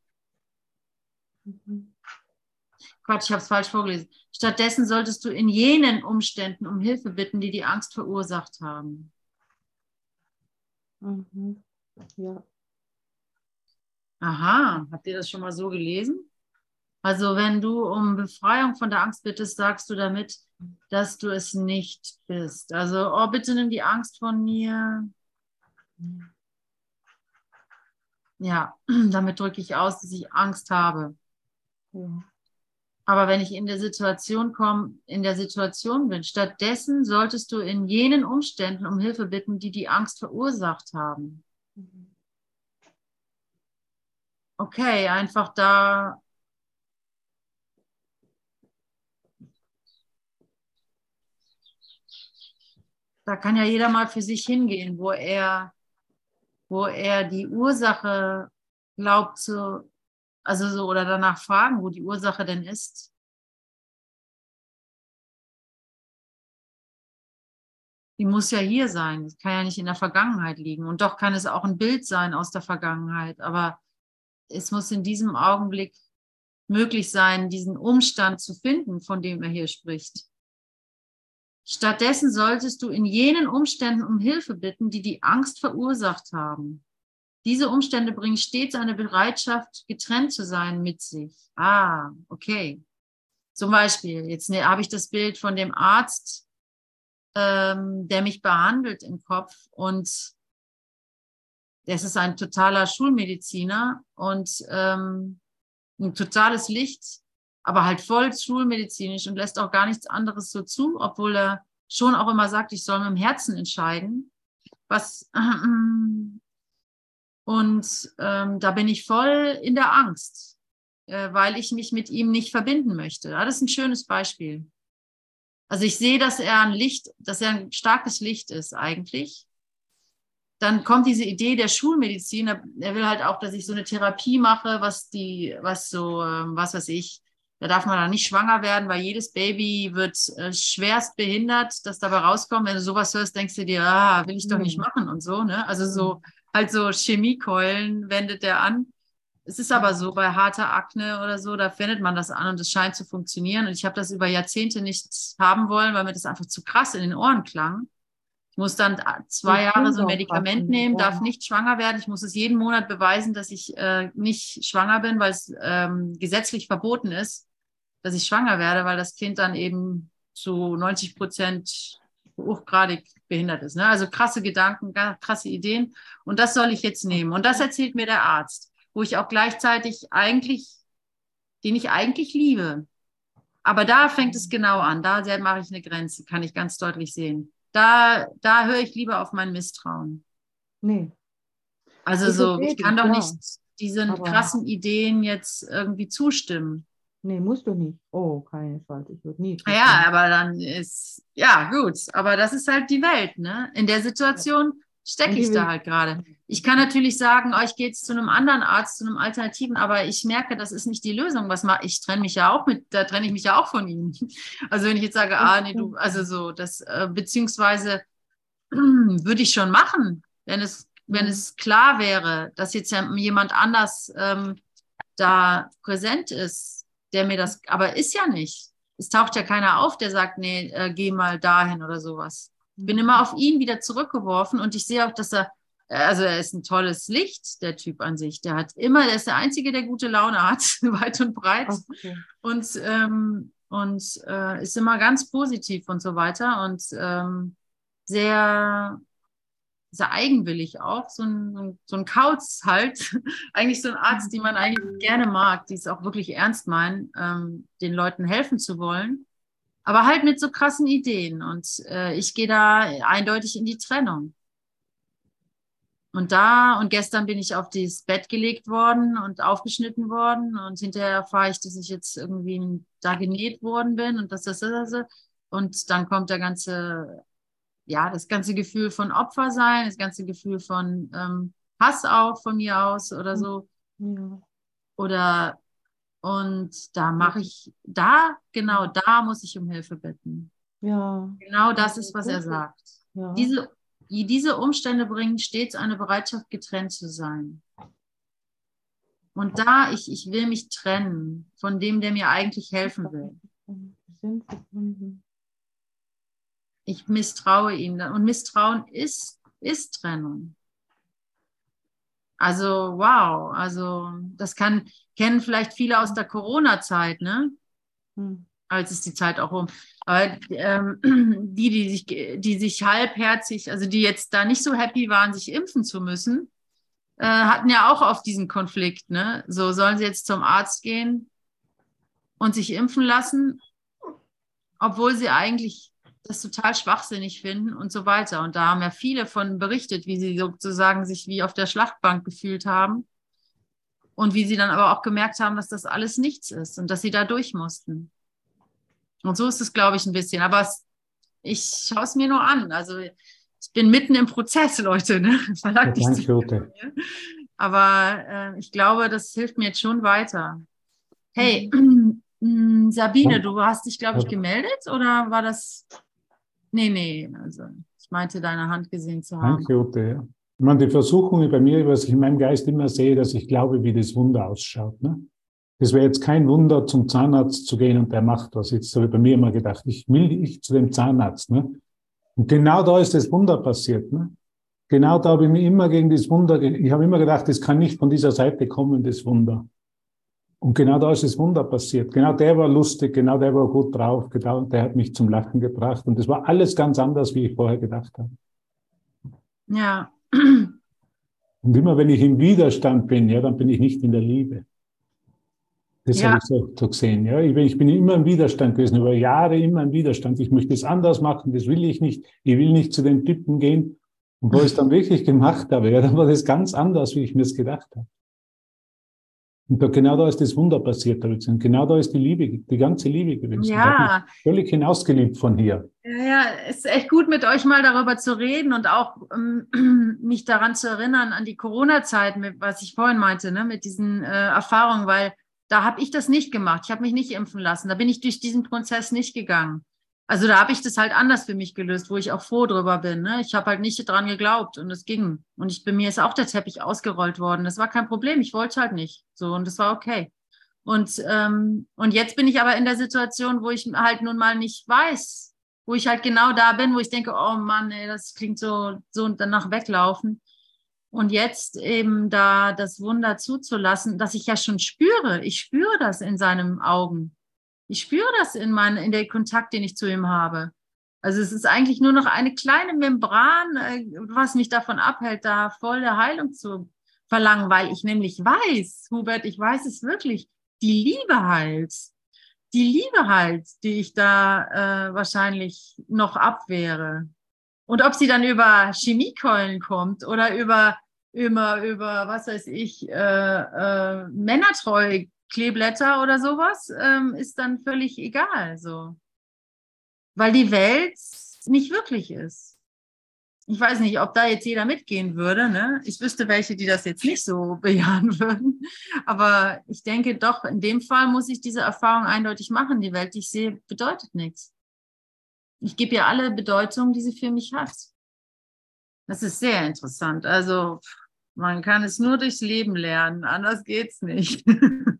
Mhm. Quatsch, ich habe es falsch vorgelesen. Stattdessen solltest du in jenen Umständen um Hilfe bitten, die die Angst verursacht haben. Mhm. Ja. Aha, habt ihr das schon mal so gelesen? Also wenn du um Befreiung von der Angst bittest, sagst du damit, dass du es nicht bist. Also, oh, bitte nimm die Angst von mir. Ja, *clears throat* damit drücke ich aus, dass ich Angst habe. ja. Aber wenn ich in der Situation komme, in der Situation bin, stattdessen solltest du in jenen Umständen um Hilfe bitten, die die Angst verursacht haben. Mhm. Okay, einfach da. Da kann ja jeder mal für sich hingehen, wo er, wo er die Ursache glaubt zu, also so, oder danach fragen, wo die Ursache denn ist. Die muss ja hier sein. Das kann ja nicht in der Vergangenheit liegen. Und doch kann es auch ein Bild sein aus der Vergangenheit. Aber es muss in diesem Augenblick möglich sein, diesen Umstand zu finden, von dem er hier spricht. Stattdessen solltest du in jenen Umständen um Hilfe bitten, die die Angst verursacht haben. Diese Umstände bringen stets eine Bereitschaft, getrennt zu sein mit sich. Ah, okay. Zum Beispiel, jetzt ne, habe ich das Bild von dem Arzt, ähm, der mich behandelt im Kopf und das ist ein totaler Schulmediziner und ähm, ein totales Licht, aber halt voll schulmedizinisch und lässt auch gar nichts anderes so zu, obwohl er schon auch immer sagt, ich soll mit dem Herzen entscheiden. Was *clears throat* und ähm, da bin ich voll in der Angst, äh, weil ich mich mit ihm nicht verbinden möchte. Ja, das ist ein schönes Beispiel. Also ich sehe, dass er ein Licht, dass er ein starkes Licht ist eigentlich dann kommt diese Idee der Schulmedizin. Er will halt auch, dass ich so eine Therapie mache, was die, was so, ähm, was weiß ich, Da darf man dann nicht schwanger werden, weil jedes Baby wird äh, schwerst behindert, das dabei rauskommt. Wenn du sowas hörst, denkst du dir, ah, will ich doch nicht Mhm. machen und so. Ne? Also so halt so Chemiekeulen wendet der an. Es ist aber so, bei harter Akne oder so, da wendet man das an und es scheint zu funktionieren. Und ich habe das über Jahrzehnte nicht haben wollen, weil mir das einfach zu krass in den Ohren klang. Ich muss dann zwei Das Jahre so ein Medikament nehmen, ja. darf nicht schwanger werden. Ich muss es jeden Monat beweisen, dass ich äh, nicht schwanger bin, weil es ähm, gesetzlich verboten ist, dass ich schwanger werde, weil das Kind dann eben zu 90 Prozent hochgradig behindert ist. Ne? Also krasse Gedanken, krasse Ideen. Und das soll ich jetzt nehmen. Und das erzählt mir der Arzt, wo ich auch gleichzeitig eigentlich, den ich eigentlich liebe. Aber da fängt es genau an. Da mache ich eine Grenze, kann ich ganz deutlich sehen. Da, da höre ich lieber auf mein Misstrauen. Nee. Also Ich so, ich kann doch ja. nicht diesen Aber- krassen Ideen jetzt irgendwie zustimmen. Nee, musst du nicht. Oh, keinesfalls. Ich würde nie. Ja, aber dann ist, ja, gut. Aber das ist halt die Welt, ne? In der Situation stecke ich da halt gerade. Ich kann natürlich sagen, oh, ich gehe jetzt zu einem anderen Arzt, zu einem Alternativen, aber ich merke, das ist nicht die Lösung. Was mache ich? trenne mich ja auch mit, da trenne ich mich ja auch von ihm. *laughs* Also wenn ich jetzt sage, ah, nee, du, also so, das, äh, beziehungsweise *clears throat* würde ich schon machen, wenn es, wenn Mhm. es klar wäre, dass jetzt ja jemand anders ähm, da präsent ist, der mir das, aber ist ja nicht. Es taucht ja keiner auf, der sagt, nee, äh, geh mal dahin oder sowas. Ich bin immer auf ihn wieder zurückgeworfen und ich sehe auch, dass er, äh, also er ist ein tolles Licht, der Typ an sich. Der hat immer, der ist der Einzige, der gute Laune hat, *laughs* weit und breit Okay. und, ähm, und äh, ist immer ganz positiv und so weiter und ähm, sehr, sehr eigenwillig auch, so ein, so ein- Kauz halt. *laughs* eigentlich so ein Arzt, den man eigentlich gerne mag, die es auch wirklich ernst meinen, ähm, den Leuten helfen zu wollen. Aber halt mit so krassen Ideen. Und äh, ich gehe da eindeutig in die Trennung. Und da, und gestern bin ich auf das Bett gelegt worden und aufgeschnitten worden. Und hinterher erfahre ich, dass ich jetzt irgendwie da genäht worden bin und das, das, das, das. Und dann kommt der ganze, ja, das ganze Gefühl von Opfer sein, das ganze Gefühl von ähm, Hass auch von mir aus oder so. Ja. Oder, und da mache ich, da, genau, da muss ich um Hilfe bitten. Ja. Genau das ist, was er sagt. ja. Diese, diese Umstände bringen stets eine Bereitschaft, getrennt zu sein. Und da ich, ich will mich trennen von dem, der mir eigentlich helfen will. Ich misstraue ihm. Und Misstrauen ist, ist Trennung. Also, wow. Also, das kann, kennen vielleicht viele aus der Corona-Zeit, ne? Hm. als ist die Zeit auch um. Aber ähm, *clears throat* die, die sich, die sich halbherzig, also die jetzt da nicht so happy waren, sich impfen zu müssen, äh, hatten ja auch oft diesen Konflikt. Ne? So sollen sie jetzt zum Arzt gehen und sich impfen lassen, obwohl sie eigentlich das total schwachsinnig finden und so weiter. Und da haben ja viele von berichtet, wie sie sozusagen sich wie auf der Schlachtbank gefühlt haben und wie sie dann aber auch gemerkt haben, dass das alles nichts ist und dass sie da durch mussten. Und so ist es, glaube ich, ein bisschen. Aber es, ich schaue es mir nur an. Also ich bin mitten im Prozess, Leute. Ne? *laughs* Verlag Ja, nicht danke, zu Ute. viel. Aber äh, ich glaube, das hilft mir jetzt schon weiter. Hey, *clears throat* mm, Sabine, du hast dich, glaube ich, gemeldet oder war das? Nee, nee, also ich meinte, deine Hand gesehen zu haben. Danke, Ute. Ja. Ich meine, die Versuchung bei mir, was ich in meinem Geist immer sehe, dass ich glaube, wie das Wunder ausschaut. Ne? Das wäre jetzt kein Wunder, zum Zahnarzt zu gehen und der macht was. Jetzt habe ich bei mir immer gedacht, ich will ich zu dem Zahnarzt. Ne? Und genau da ist das Wunder passiert. Ne? Genau da habe ich mich immer gegen das Wunder, ich habe immer gedacht, das kann nicht von dieser Seite kommen, das Wunder. Und genau da ist das Wunder passiert. Genau der war lustig, genau der war gut drauf, genau der hat mich zum Lachen gebracht. Und das war alles ganz anders, wie ich vorher gedacht habe. Ja. Und immer wenn ich im Widerstand bin, ja, dann bin ich nicht in der Liebe. Das Ja. habe ich so, so gesehen. Ja. Ich bin, ich bin immer im Widerstand gewesen, über Jahre immer im Widerstand. Ich möchte es anders machen, das will ich nicht. Ich will nicht zu den Typen gehen. Und wo ich es dann wirklich gemacht habe, ja, dann war das ganz anders, wie ich mir es gedacht habe. Und da, genau da ist das Wunder passiert. Und genau da ist die Liebe, die ganze Liebe gewesen. Ja, völlig hinausgeliebt von hier. Ja, ja, es ist echt gut, mit euch mal darüber zu reden und auch ähm, *clears throat* mich daran zu erinnern, an die Corona-Zeit, was ich vorhin meinte, ne, mit diesen äh, Erfahrungen, weil da habe ich das nicht gemacht. Ich habe mich nicht impfen lassen. Da bin ich durch diesen Prozess nicht gegangen. Also da habe ich das halt anders für mich gelöst, wo ich auch froh drüber bin. Ne? Ich habe halt nicht dran geglaubt und es ging. Und ich, bei mir ist auch der Teppich ausgerollt worden. Das war kein Problem. Ich wollte halt nicht. So und das war okay. Und, ähm, und jetzt bin ich aber in der Situation, wo ich halt nun mal nicht weiß, wo ich halt genau da bin, wo ich denke, oh Mann, ey, das klingt so, so und danach weglaufen. Und jetzt eben da das Wunder zuzulassen, dass ich ja schon spüre. Ich spüre das in seinen Augen. Ich spüre das in, mein, in der Kontakt, den ich zu ihm habe. Also es ist eigentlich nur noch eine kleine Membran, äh, was mich davon abhält, da volle Heilung zu verlangen, weil ich nämlich weiß, Hubert, ich weiß es wirklich, die Liebe halt, die Liebe halt, die ich da äh, wahrscheinlich noch abwehre. Und ob sie dann über Chemiekeulen kommt oder über, über, über was weiß ich, äh, äh, Männertreu Kleeblätter oder sowas, ähm, ist dann völlig egal. So. Weil die Welt nicht wirklich ist. Ich weiß nicht, ob da jetzt jeder mitgehen würde. Ne? Ich wüsste welche, die das jetzt nicht so *laughs* bejahen würden. Aber ich denke doch, in dem Fall muss ich diese Erfahrung eindeutig machen. Die Welt, die ich sehe, bedeutet nichts. Ich gebe ihr alle Bedeutung, die sie für mich hat. Das ist sehr interessant. Also man kann es nur durchs Leben lernen, anders geht's nicht. *laughs*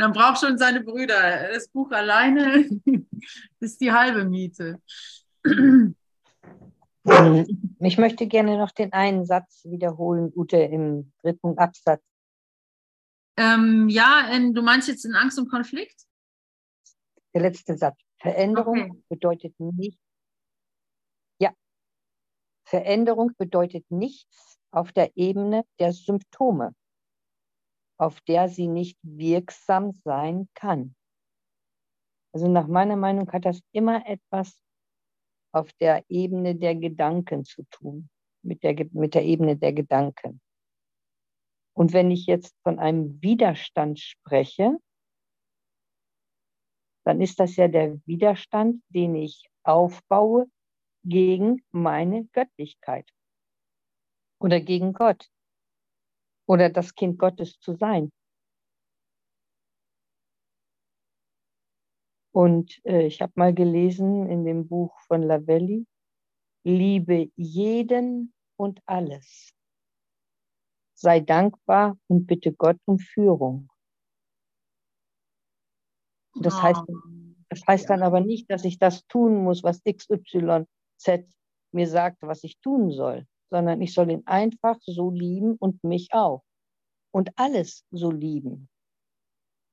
Man braucht schon seine Brüder. Das Buch alleine *laughs* ist die halbe Miete. Ich möchte gerne noch den einen Satz wiederholen, Ute, im dritten Absatz. Ähm, ja, in, du meinst jetzt in Angst und Konflikt? Der letzte Satz. Veränderung okay. bedeutet nicht. Ja. Veränderung bedeutet nichts auf der Ebene der Symptome, auf der sie nicht wirksam sein kann. Also nach meiner Meinung hat das immer etwas auf der Ebene der Gedanken zu tun, mit der, mit der Ebene der Gedanken. Und wenn ich jetzt von einem Widerstand spreche, dann ist das ja der Widerstand, den ich aufbaue gegen meine Göttlichkeit oder gegen Gott oder das Kind Gottes zu sein. Und äh, ich habe mal gelesen in dem Buch von Lavelli, liebe jeden und alles. Sei dankbar und bitte Gott um Führung. Das, oh. heißt, das heißt dann aber nicht, dass ich das tun muss, was XYZ mir sagt, was ich tun soll sondern ich soll ihn einfach so lieben und mich auch. Und alles so lieben.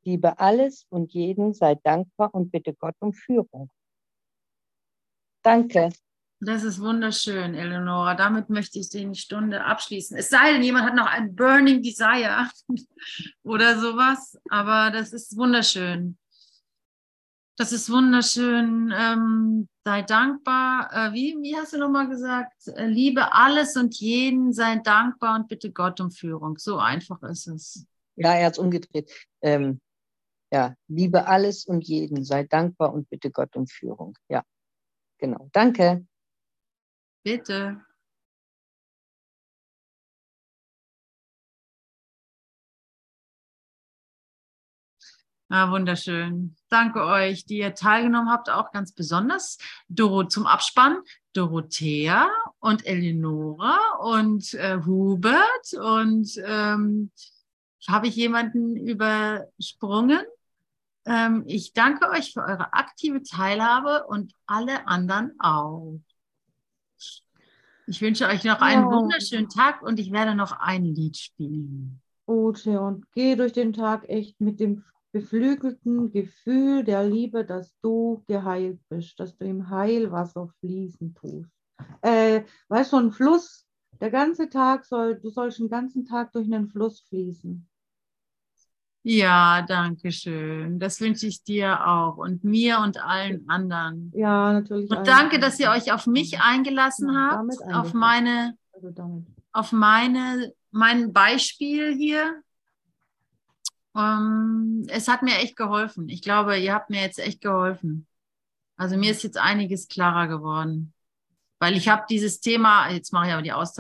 Liebe alles und jeden, sei dankbar und bitte Gott um Führung. Danke. Das ist wunderschön, Eleonora. Damit möchte ich die Stunde abschließen. Es sei denn, jemand hat noch ein Burning Desire *laughs* oder sowas, aber das ist wunderschön. Das ist wunderschön. Ähm, sei dankbar. Äh, wie, wie hast du nochmal gesagt? Äh, liebe alles und jeden, sei dankbar und bitte Gott um Führung. So einfach ist es. Ja, er hat es umgedreht. Ähm, ja, liebe alles und jeden, sei dankbar und bitte Gott um Führung. Ja, genau. Danke. Bitte. Ah, wunderschön. Danke euch, die ihr teilgenommen habt, auch ganz besonders. Doro zum Abspann, Dorothea und Eleonora und äh, Hubert. Und ähm, habe ich jemanden übersprungen? Ähm, ich danke euch für eure aktive Teilhabe und alle anderen auch. Ich wünsche euch noch einen ja. wunderschönen Tag und ich werde noch ein Lied spielen. Ute, und geh durch den Tag echt mit dem beflügelten Gefühl der Liebe, dass du geheilt bist, dass du im Heilwasser fließen tust. Äh, weißt du, ein Fluss, der ganze Tag soll, du sollst den ganzen Tag durch einen Fluss fließen. Ja, danke schön. Das wünsche ich dir auch und mir und allen anderen. Ja, natürlich. Und danke, dass ihr euch auf mich eingelassen ja, habt, auf meine, also auf meine, mein Beispiel hier ähm, es hat mir echt geholfen. Ich glaube, ihr habt mir jetzt echt geholfen. Also mir ist jetzt einiges klarer geworden. Weil ich habe dieses Thema, jetzt mache ich aber die Auszeit.